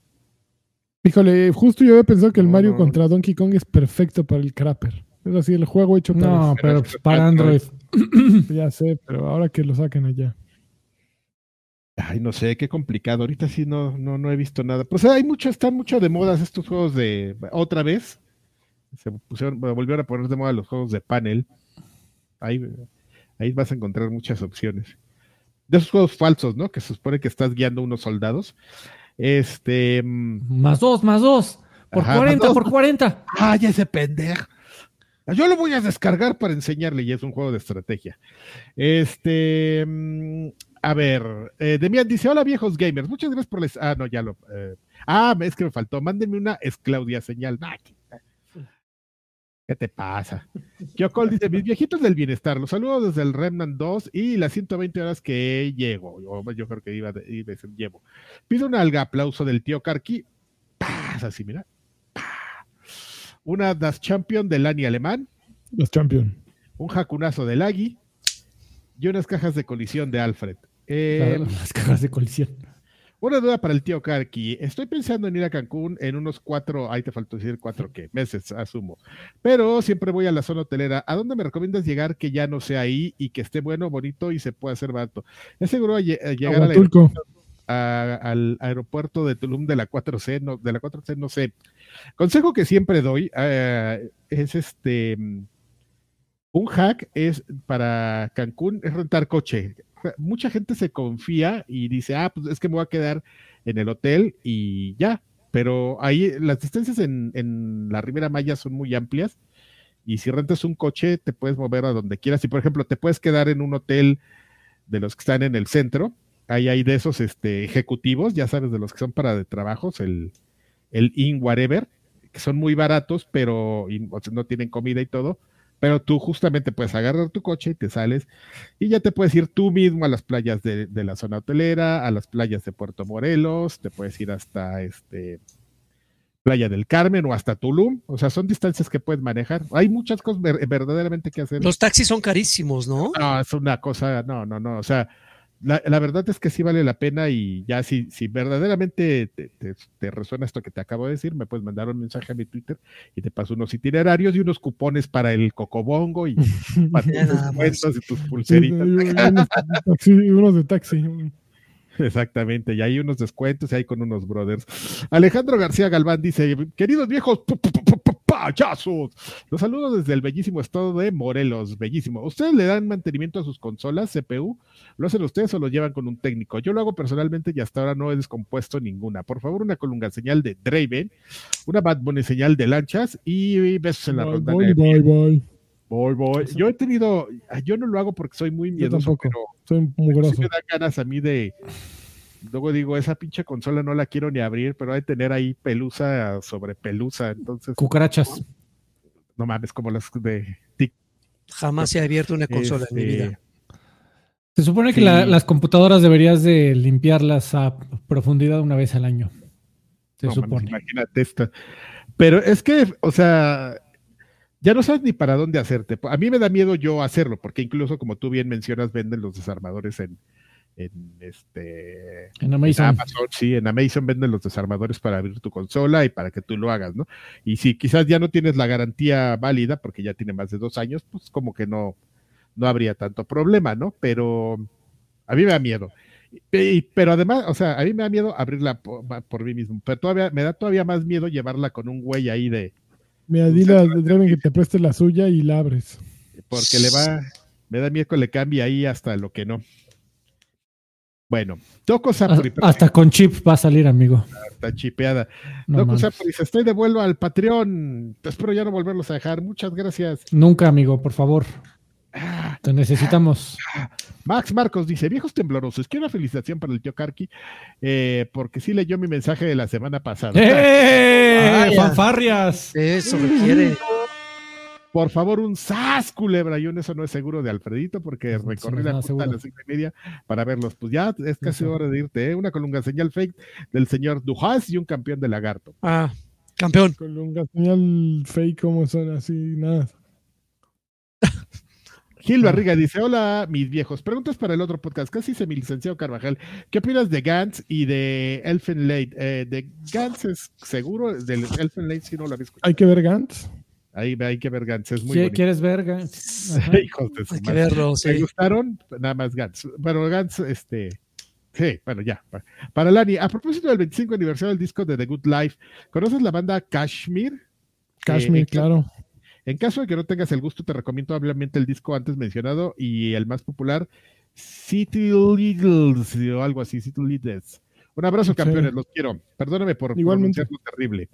Híjole, justo yo había pensado que el No, Mario no. contra Donkey Kong es perfecto para el Crapper. Es así, el juego hecho para No, eso. pero Pero para Android. Ya sé, pero ahora que lo saquen allá. Ay, no sé, qué complicado. Ahorita sí no, no, no he visto nada. Pues hay mucho, están mucho de modas estos juegos de otra vez. Se pusieron, volvieron a poner de moda los juegos de panel. Ahí, ahí vas a encontrar muchas opciones. De esos juegos falsos, ¿no? Que se supone que estás guiando unos soldados. Este. mm, Más dos, más dos. Por Ajá, más 40, dos. por 40. ¡Ay, ese pendejo! Yo lo voy a descargar para enseñarle y es un juego de estrategia. Este, mm, a ver, eh, Demian dice, hola viejos gamers, muchas gracias por les... Ah, no, ya lo... eh, ah, es que me faltó, mándenme una es Claudia señal. ¿qué- ¿Qué te pasa? Kyokol dice, mis viejitos del bienestar, los saludo desde el Remnant 2 y las 120 horas que llego, o yo creo que iba, de- iba a decir llevo. Pido un alga aplauso del tío Karki. Paz, así, mira una Das Champion del Lani alemán, Los Champion. un jacunazo del Agui y unas cajas de colisión de Alfred. Eh, Claro, las cajas de colisión. Una duda para el tío Karki. Estoy pensando en ir a Cancún en unos cuatro, ahí te faltó decir cuatro qué, meses, asumo. Pero siempre voy a la zona hotelera. ¿A dónde me recomiendas llegar que ya no sea ahí y que esté bueno, bonito y se pueda hacer barato? Es seguro a llegar al Huatulco. aeropuerto, a- al aeropuerto de Tulum de la 4C, no, de la 4C, no sé. Consejo que siempre doy eh, es este. Un hack es para Cancún es rentar coche. Mucha gente se confía y dice, ah, pues es que me voy a quedar en el hotel y ya. Pero ahí las distancias en, en la Ribera Maya son muy amplias y si rentas un coche te puedes mover a donde quieras. Y por ejemplo, te puedes quedar en un hotel de los que están en el centro. Ahí hay de esos este, ejecutivos, ya sabes, de los que son para de trabajos, el, el In Whatever, que son muy baratos, pero no tienen comida y todo. Pero tú justamente puedes agarrar tu coche y te sales y ya te puedes ir tú mismo a las playas de, de la zona hotelera, a las playas de Puerto Morelos, te puedes ir hasta este Playa del Carmen o hasta Tulum. O sea, son distancias que puedes manejar. Hay muchas cosas ver- verdaderamente que hacer. Los taxis son carísimos, ¿no? No, es una cosa, no, no, no. O sea, la, la verdad es que sí vale la pena y ya si, si verdaderamente te, te- te resuena esto que te acabo de decir, me puedes mandar un mensaje a mi Twitter y te paso unos itinerarios y unos cupones para el cocobongo y para tus descuentos y tus Sí, pulseritas. hay unos, de taxi, unos de taxi. Exactamente, y hay unos descuentos y hay con unos brothers. Alejandro García Galván dice, queridos viejos pu- pu- pu- payasos, los saludo desde el bellísimo estado de Morelos, bellísimo. ¿Ustedes le dan mantenimiento a sus consolas CPU? ¿Lo hacen ustedes o lo llevan con un técnico? Yo lo hago personalmente y hasta ahora no he descompuesto ninguna. Por favor, una colunga señal de Draven, una Bad Bunny señal de lanchas y besos en la ronda. bye, bye, bye. Voy, voy. Yo he tenido, yo no lo hago porque soy muy miedoso, tampoco. pero Soy Sí mugroso. me dan ganas a mí de. Luego digo, esa pinche consola no la quiero ni abrir, pero hay que tener ahí pelusa sobre pelusa. Entonces, Cucarachas. no mames, como las de Tic. Jamás se ha abierto una consola en mi Este, vida. Se supone que Sí. la- las computadoras deberías de limpiarlas a profundidad una vez al año. Se no mames, supone. imagínate esta. Pero es que, o sea, ya no sabes ni para dónde hacerte. A mí me da miedo yo hacerlo, porque incluso como tú bien mencionas, venden los desarmadores en, en este En en Amazon. Sí, en Amazon venden los desarmadores para abrir tu consola y para que tú lo hagas, ¿no? Y si quizás ya no tienes la garantía válida, porque ya tiene más de dos años, pues como que no, no habría tanto problema, ¿no? Pero a mí me da miedo. Y- pero además, o sea, a mí me da miedo abrirla por, por mí mismo, pero todavía me da todavía más miedo llevarla con un güey ahí de, Mira, dile a que te preste la suya y la abres. porque le va, me da miedo que le cambie ahí hasta lo que no. Bueno, Toco Ah, Sapuri, pero Hasta con chip va a salir, amigo. está chipeada. No dice, estoy de vuelvo al Patreon. Espero ya no volverlos a dejar. Muchas gracias. Nunca, amigo, por favor. Ah, Te necesitamos. Max Marcos dice, viejos temblorosos, quiero una felicitación para el tío Karki, eh, porque sí leyó mi mensaje de la semana pasada. ¡Eh! ¡Fanfarrias! Eso requiere. Por favor, un sas, culebra. Yo en eso no es seguro de Alfredito, porque recorrí la punta a las cinco y media para verlos. Pues ya es casi hora de irte, ¿eh? Una colunga señal fake del señor Dujas y un campeón de lagarto. Ah, campeón. Colunga, señal fake, como son así, nada. Gil. Barriga dice: Hola, mis viejos. Preguntas para el otro podcast. Casi dice mi licenciado Carvajal. ¿Qué opinas de Gantz y de Elfenlight? Eh, de Gantz es seguro, del Elfenlight sí no lo había escuchado. Hay que ver Gantz. Ahí hay que ver Gantz, es muy ¿Qui- bonito. ¿Quieres ver? Ajá. Hijos de su Hay que madre. verlo, ¿Te gustaron? Nada más Gantz. Bueno, Gantz, este. Sí, bueno, ya. Pa- Para Lani, a propósito del 25 aniversario del disco de The Good Life, ¿conoces la banda Kashmir? Kashmir, Eh, claro. En caso de que no tengas el gusto, te recomiendo ampliamente el disco antes mencionado y el más popular, City Littles o algo así, City Littles. Un abrazo, Sí. campeones, los quiero. Perdóname por Igualmente. pronunciarlo terrible.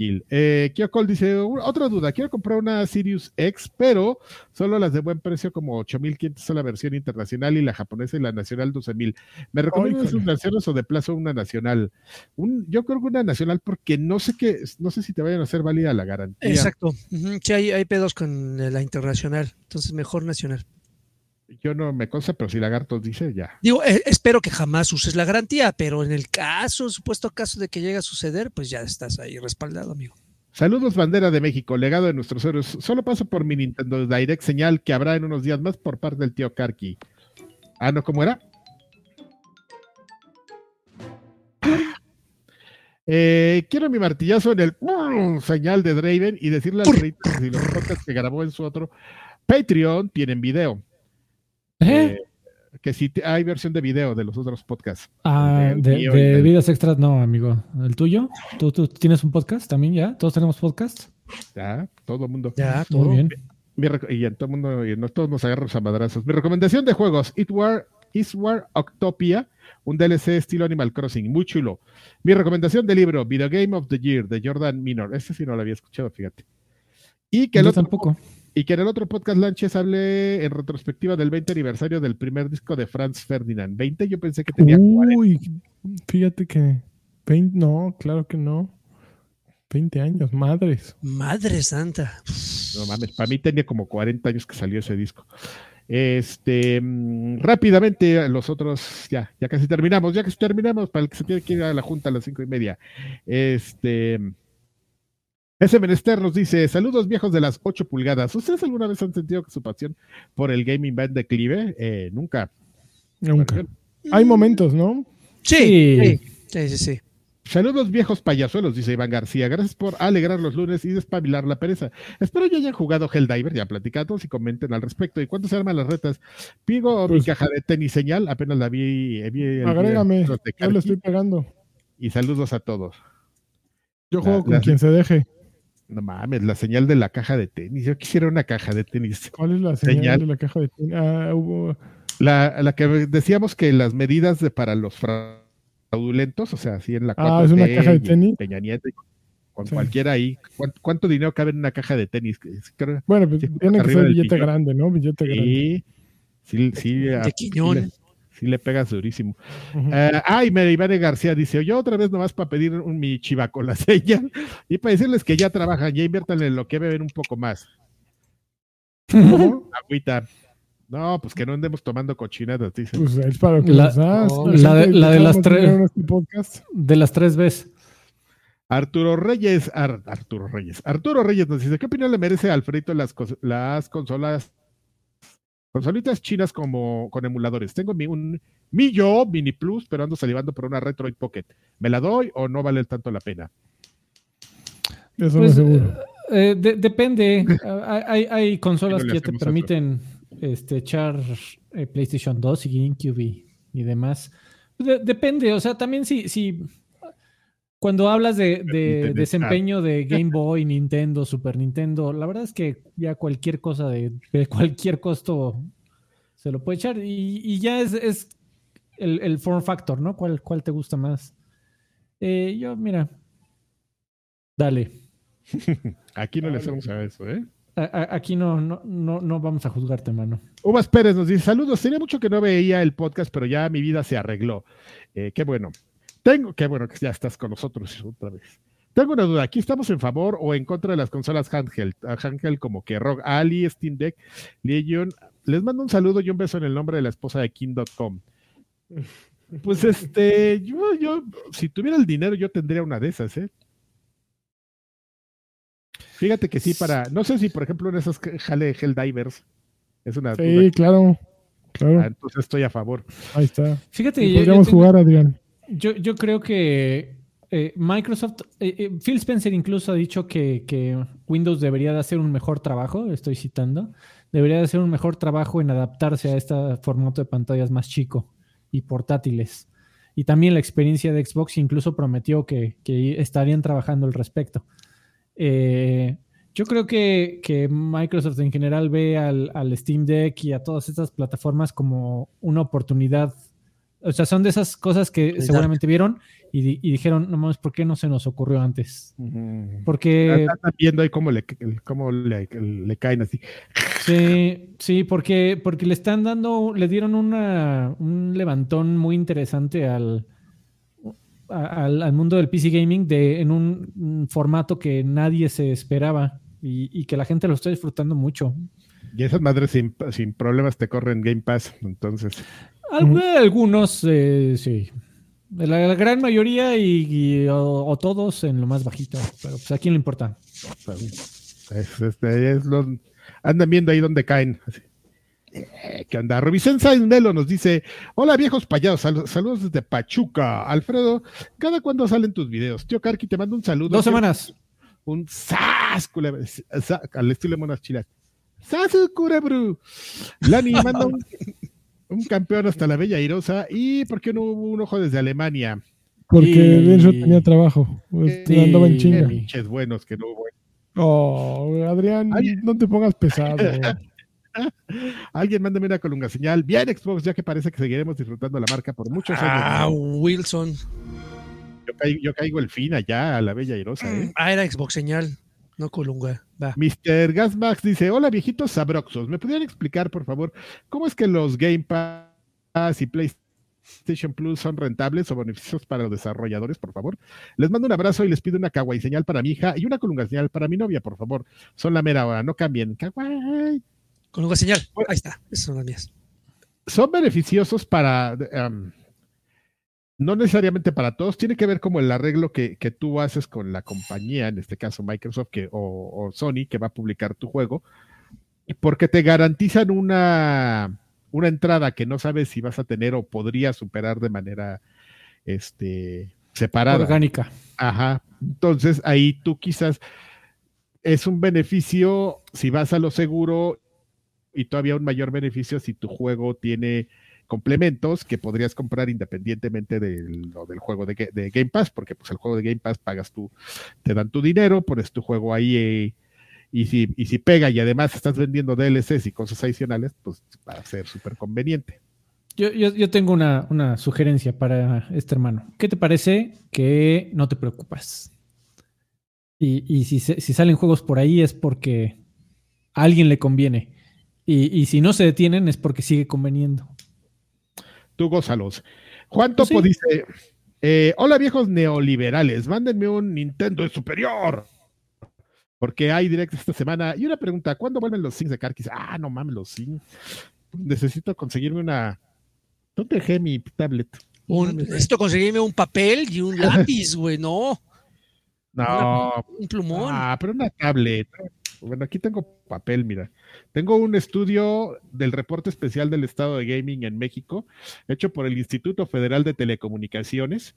Gil. Eh, dice, "U- otra duda, quiero comprar una Sirius X, pero solo las de buen precio como 8500 son la versión internacional y la japonesa y la nacional 12000. ¿Me recomiendan Híjole. sus versiones o de plazo una nacional? Un, yo creo que una nacional porque no sé qué, no sé si te vayan a hacer válida la garantía. Exacto. Sí, hay, hay pedos con eh, la internacional. Entonces, mejor nacional. Yo no me consta, pero si Lagartos dice, ya. Digo, eh, espero que jamás uses la garantía, pero en el caso, supuesto caso de que llegue a suceder, pues ya estás ahí respaldado, amigo. Saludos, bandera de México, legado de nuestros héroes. Solo paso por mi Nintendo Direct, señal que habrá en unos días más por parte del tío Karki. Ah, ¿no? ¿Cómo era? Eh, quiero mi martillazo en el señal de Draven y decirle al rey si los podcasts que grabó en su otro Patreon tienen video. ¿Eh? Eh, que si te- hay versión de video de los otros podcasts. Ah, de, de vidas extras, no, amigo. ¿El tuyo? ¿Tú, tú tienes un podcast también ya? ¿Todos tenemos podcast? Ya, todo el mundo. Ya, todo. Muy bien. Mi y en todo el mundo, y no todos nos agarramos a madrazos. Mi recomendación de juegos, It War, War Octopia, un DLC estilo Animal Crossing, muy chulo. Mi recomendación de libro, Video Game of the Year, de Jordan Minor. Ese sí no lo había escuchado, fíjate. Y que, el Yo otro, tampoco. Y que en el otro podcast Lanches hable en retrospectiva del 20 aniversario del primer disco de Franz Ferdinand. 20, yo pensé que tenía 40. Uy, fíjate que 20, no, claro que no. 20 años, madres. Madre santa. No mames, para mí tenía como 40 años que salió ese disco. Este, mm, rápidamente, los otros, ya, ya casi terminamos, ya casi terminamos, para el que se tiene que ir a la junta a las cinco y media. Este, ese menester nos dice, saludos viejos de las 8 pulgadas. ¿Ustedes alguna vez han sentido que su pasión por el gaming va en declive? Eh, nunca. Nunca. Hay momentos, ¿no? Sí, Sí. sí, sí. Saludos viejos payasuelos, dice Iván García. Gracias por alegrar los lunes y despabilar la pereza. Espero ya hayan jugado Helldiver, ya platicados y comenten al respecto. ¿Y cuándo se arman las retas? Pigo mi Pues- caja de tenis señal, apenas la vi. vi el Agrégame, yo le estoy pegando. Y saludos a todos. Yo La- juego con la- quien se deje. No mames, la señal de la caja de tenis. Yo quisiera una caja de tenis. ¿Cuál es la señal, Señal. de la caja de tin- Ah, hubo. La, la que decíamos que las medidas de, para los fraudulentos, o sea, así en la Ah, es una 4T caja de tenis. Peña Nieto y con, Sí. cualquiera ahí. ¿Cuánto, cuánto dinero cabe en una caja de tenis? Creo- Bueno, pues tiene que ser billete grande, ¿no? Billete grande. Sí, Sí, De a- Quiñón. Le, sí le pegas durísimo. Eh, ay, Mary Ivane García dice, yo otra vez nomás para pedir un, mi chiva con la señal y para decirles que ya trabajan, ya inviertan en lo que beben un poco más. ¿Cómo? Agüita. No, pues que no andemos tomando cochinadas, dice. Pues es para lo que La- oh, la de- ejemplo, la de las tres- este. De las tres veces. Arturo Reyes, Ar- Arturo Reyes, Arturo Reyes nos dice, ¿qué opinión le merece a Alfredito las, las consolas, consolitas chinas como con emuladores? Tengo mi, un mi yo Mini Plus, pero ando salivando por una Retroid Pocket. ¿Me la doy o no vale tanto la pena? Eso Pues, no seguro. Eh, de- depende. Hay, hay consolas no que te permiten este, echar eh, PlayStation 2 y GameCube y, y demás. De- depende, o sea, también si, si cuando hablas de, desempeño de Game Boy, Nintendo, Super Nintendo, la verdad es que ya cualquier cosa de, de cualquier costo se lo puede echar y, y ya es, es el, el form factor, ¿no? ¿Cuál, cuál te gusta más? Eh, yo, mira, dale. Aquí no le hacemos a eso, ¿eh? A- a- Aquí no, no, no, no vamos a juzgarte, mano. Uvas Pérez nos dice, saludos, tenía mucho que no veía el podcast, pero ya mi vida se arregló. Eh, qué bueno. Tengo, qué bueno que ya estás con nosotros otra vez. Tengo una duda, ¿aquí estamos en favor o en contra de las consolas handheld? Handheld como que Rock Ali, Steam Deck, Legion. Les mando un saludo y un beso en el nombre de la esposa de King.com. Pues este, yo, yo, si tuviera el dinero, yo tendría una de esas, ¿eh? Fíjate que sí, para, no sé si por ejemplo en esas que jale Helldivers es una duda. Sí, claro. Claro, Ah, entonces estoy a favor. ahí está. Fíjate, Y yo, yo podríamos tengo- jugar, Adrián. Yo- yo creo que eh, Microsoft, eh, eh, Phil Spencer incluso ha dicho que, Windows debería de hacer un mejor trabajo, estoy citando, debería de hacer un mejor trabajo en adaptarse a este formato de pantallas más chico y portátiles. Y también la experiencia de Xbox incluso prometió que, estarían trabajando al respecto. Eh, yo creo que, Microsoft en general ve al Steam Deck y a todas estas plataformas como una oportunidad. O sea, son de esas cosas que seguramente vieron y, di- y dijeron, no mames, ¿por qué no se nos ocurrió antes? Porque Están viendo ahí cómo le, cómo le, le caen así. Sí, sí, porque, porque le están dando, le dieron una, un levantón muy interesante al, al, al mundo del PC Gaming de, en un, un formato que nadie se esperaba y, y que la gente lo está disfrutando mucho. Y esas madres sin, sin problemas te corren Game Pass. Entonces, Algunos, eh, sí. La, la gran mayoría y, y- o, o todos en lo más bajito. Pero pues a quién le importa. es, este, es lo- andan viendo ahí donde caen. Así. Eh, ¿Qué onda? Robicenza Melo nos dice: Hola viejos payados, sal- saludos desde Pachuca. Alfredo, ¿cada cuándo salen tus videos? Tío Karki, te mando un saludo. Dos semanas. Un sas, al estilo de monas chilas. Sasu. Lani manda un, un campeón hasta la Bella Irosa. ¿Y por qué no hubo un ojo desde Alemania? Porque Y- Denso tenía trabajo. Pues, andaba en chinga. Pinches buenos que no hubo. Oh, Adrián, Ay. no te pongas pesado. Alguien mándame una colunga señal. Bien, Xbox, ya que parece que seguiremos disfrutando la marca por muchos Ah, años. Wilson. Yo, caigo, yo caigo el fin allá a la Bella Irosa, ¿eh? Ah, era Xbox señal, no Colunga. Va. Mr. Gasmax dice: Hola, viejitos sabroxos. ¿Me pudieran explicar, por favor, cómo es que los Game Pass y PlayStation Plus son rentables o beneficiosos para los desarrolladores, por favor? Les mando un abrazo y les pido una kawaii señal para mi hija y una colunga señal para mi novia, por favor. Son la mera hora, no cambien. Kawaii. Colunga señal. Ahí está. Esas son las mías. son beneficiosos para, um, no necesariamente para todos, tiene que ver como el arreglo que, que tú haces con la compañía, en este caso Microsoft que, o, o Sony, que va a publicar tu juego, porque te garantizan una, una entrada que no sabes si vas a tener o podría superar de manera este, separada. Orgánica. Ajá. Entonces ahí tú quizás es un beneficio si vas a lo seguro y todavía un mayor beneficio si tu juego tiene complementos que podrías comprar independientemente del, lo del juego de, Ga- de Game Pass, porque pues el juego de Game Pass pagas tú, te dan tu dinero, pones tu juego ahí eh, y, si, y si pega y además estás vendiendo DLCs y cosas adicionales, pues va a ser súper conveniente. Yo, yo- yo tengo una, una sugerencia para este hermano. ¿Qué te parece que no te preocupas? Y, y si, si salen juegos por ahí es porque a alguien le conviene. Y, y si no se detienen es porque sigue conveniendo. Tú gózalos. Juan Topo Pues sí. dice: eh, Hola viejos neoliberales, mándenme un Nintendo superior. Porque hay directo esta semana. Y una pregunta: ¿cuándo vuelven los Zings de Carquis? Ah, no mames, los Zings. Necesito conseguirme una. ¿Dónde dejé mi tablet? Un, necesito conseguirme un papel y un lápiz, güey, no. No, Un plumón. Ah, pero una tablet. Bueno, aquí tengo papel, mira. Tengo un estudio del reporte especial del estado de gaming en México, hecho por el Instituto Federal de Telecomunicaciones,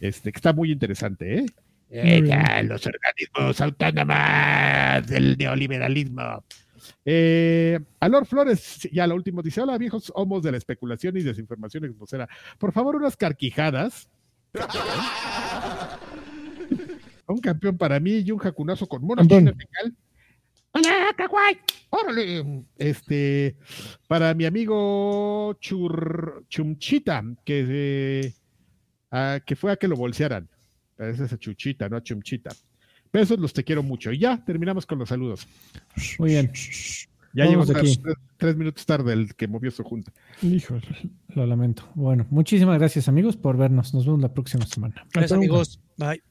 este, que está muy interesante, ¿eh? Ya, los organismos autónomos del neoliberalismo. Eh, Alor Flores, ya lo último, dice: Hola, viejos homos de la especulación y desinformación exposera. Por favor, unas carquijadas. Un campeón para mí y un jacunazo con mono Campeón. Hola, kawaii. Órale. Este, para mi amigo Chur, Chumchita, que, eh, ah, que fue a que lo bolsearan. Esa es a Chuchita, no a Chumchita. Besos, los te quiero mucho. Y ya terminamos con los saludos. Muy bien. Ya llegó tres, tres- minutos tarde el que movió su junta. Híjole. Lo lamento. Bueno, muchísimas gracias amigos por vernos. Nos vemos la próxima semana. Gracias, amigos. Bye.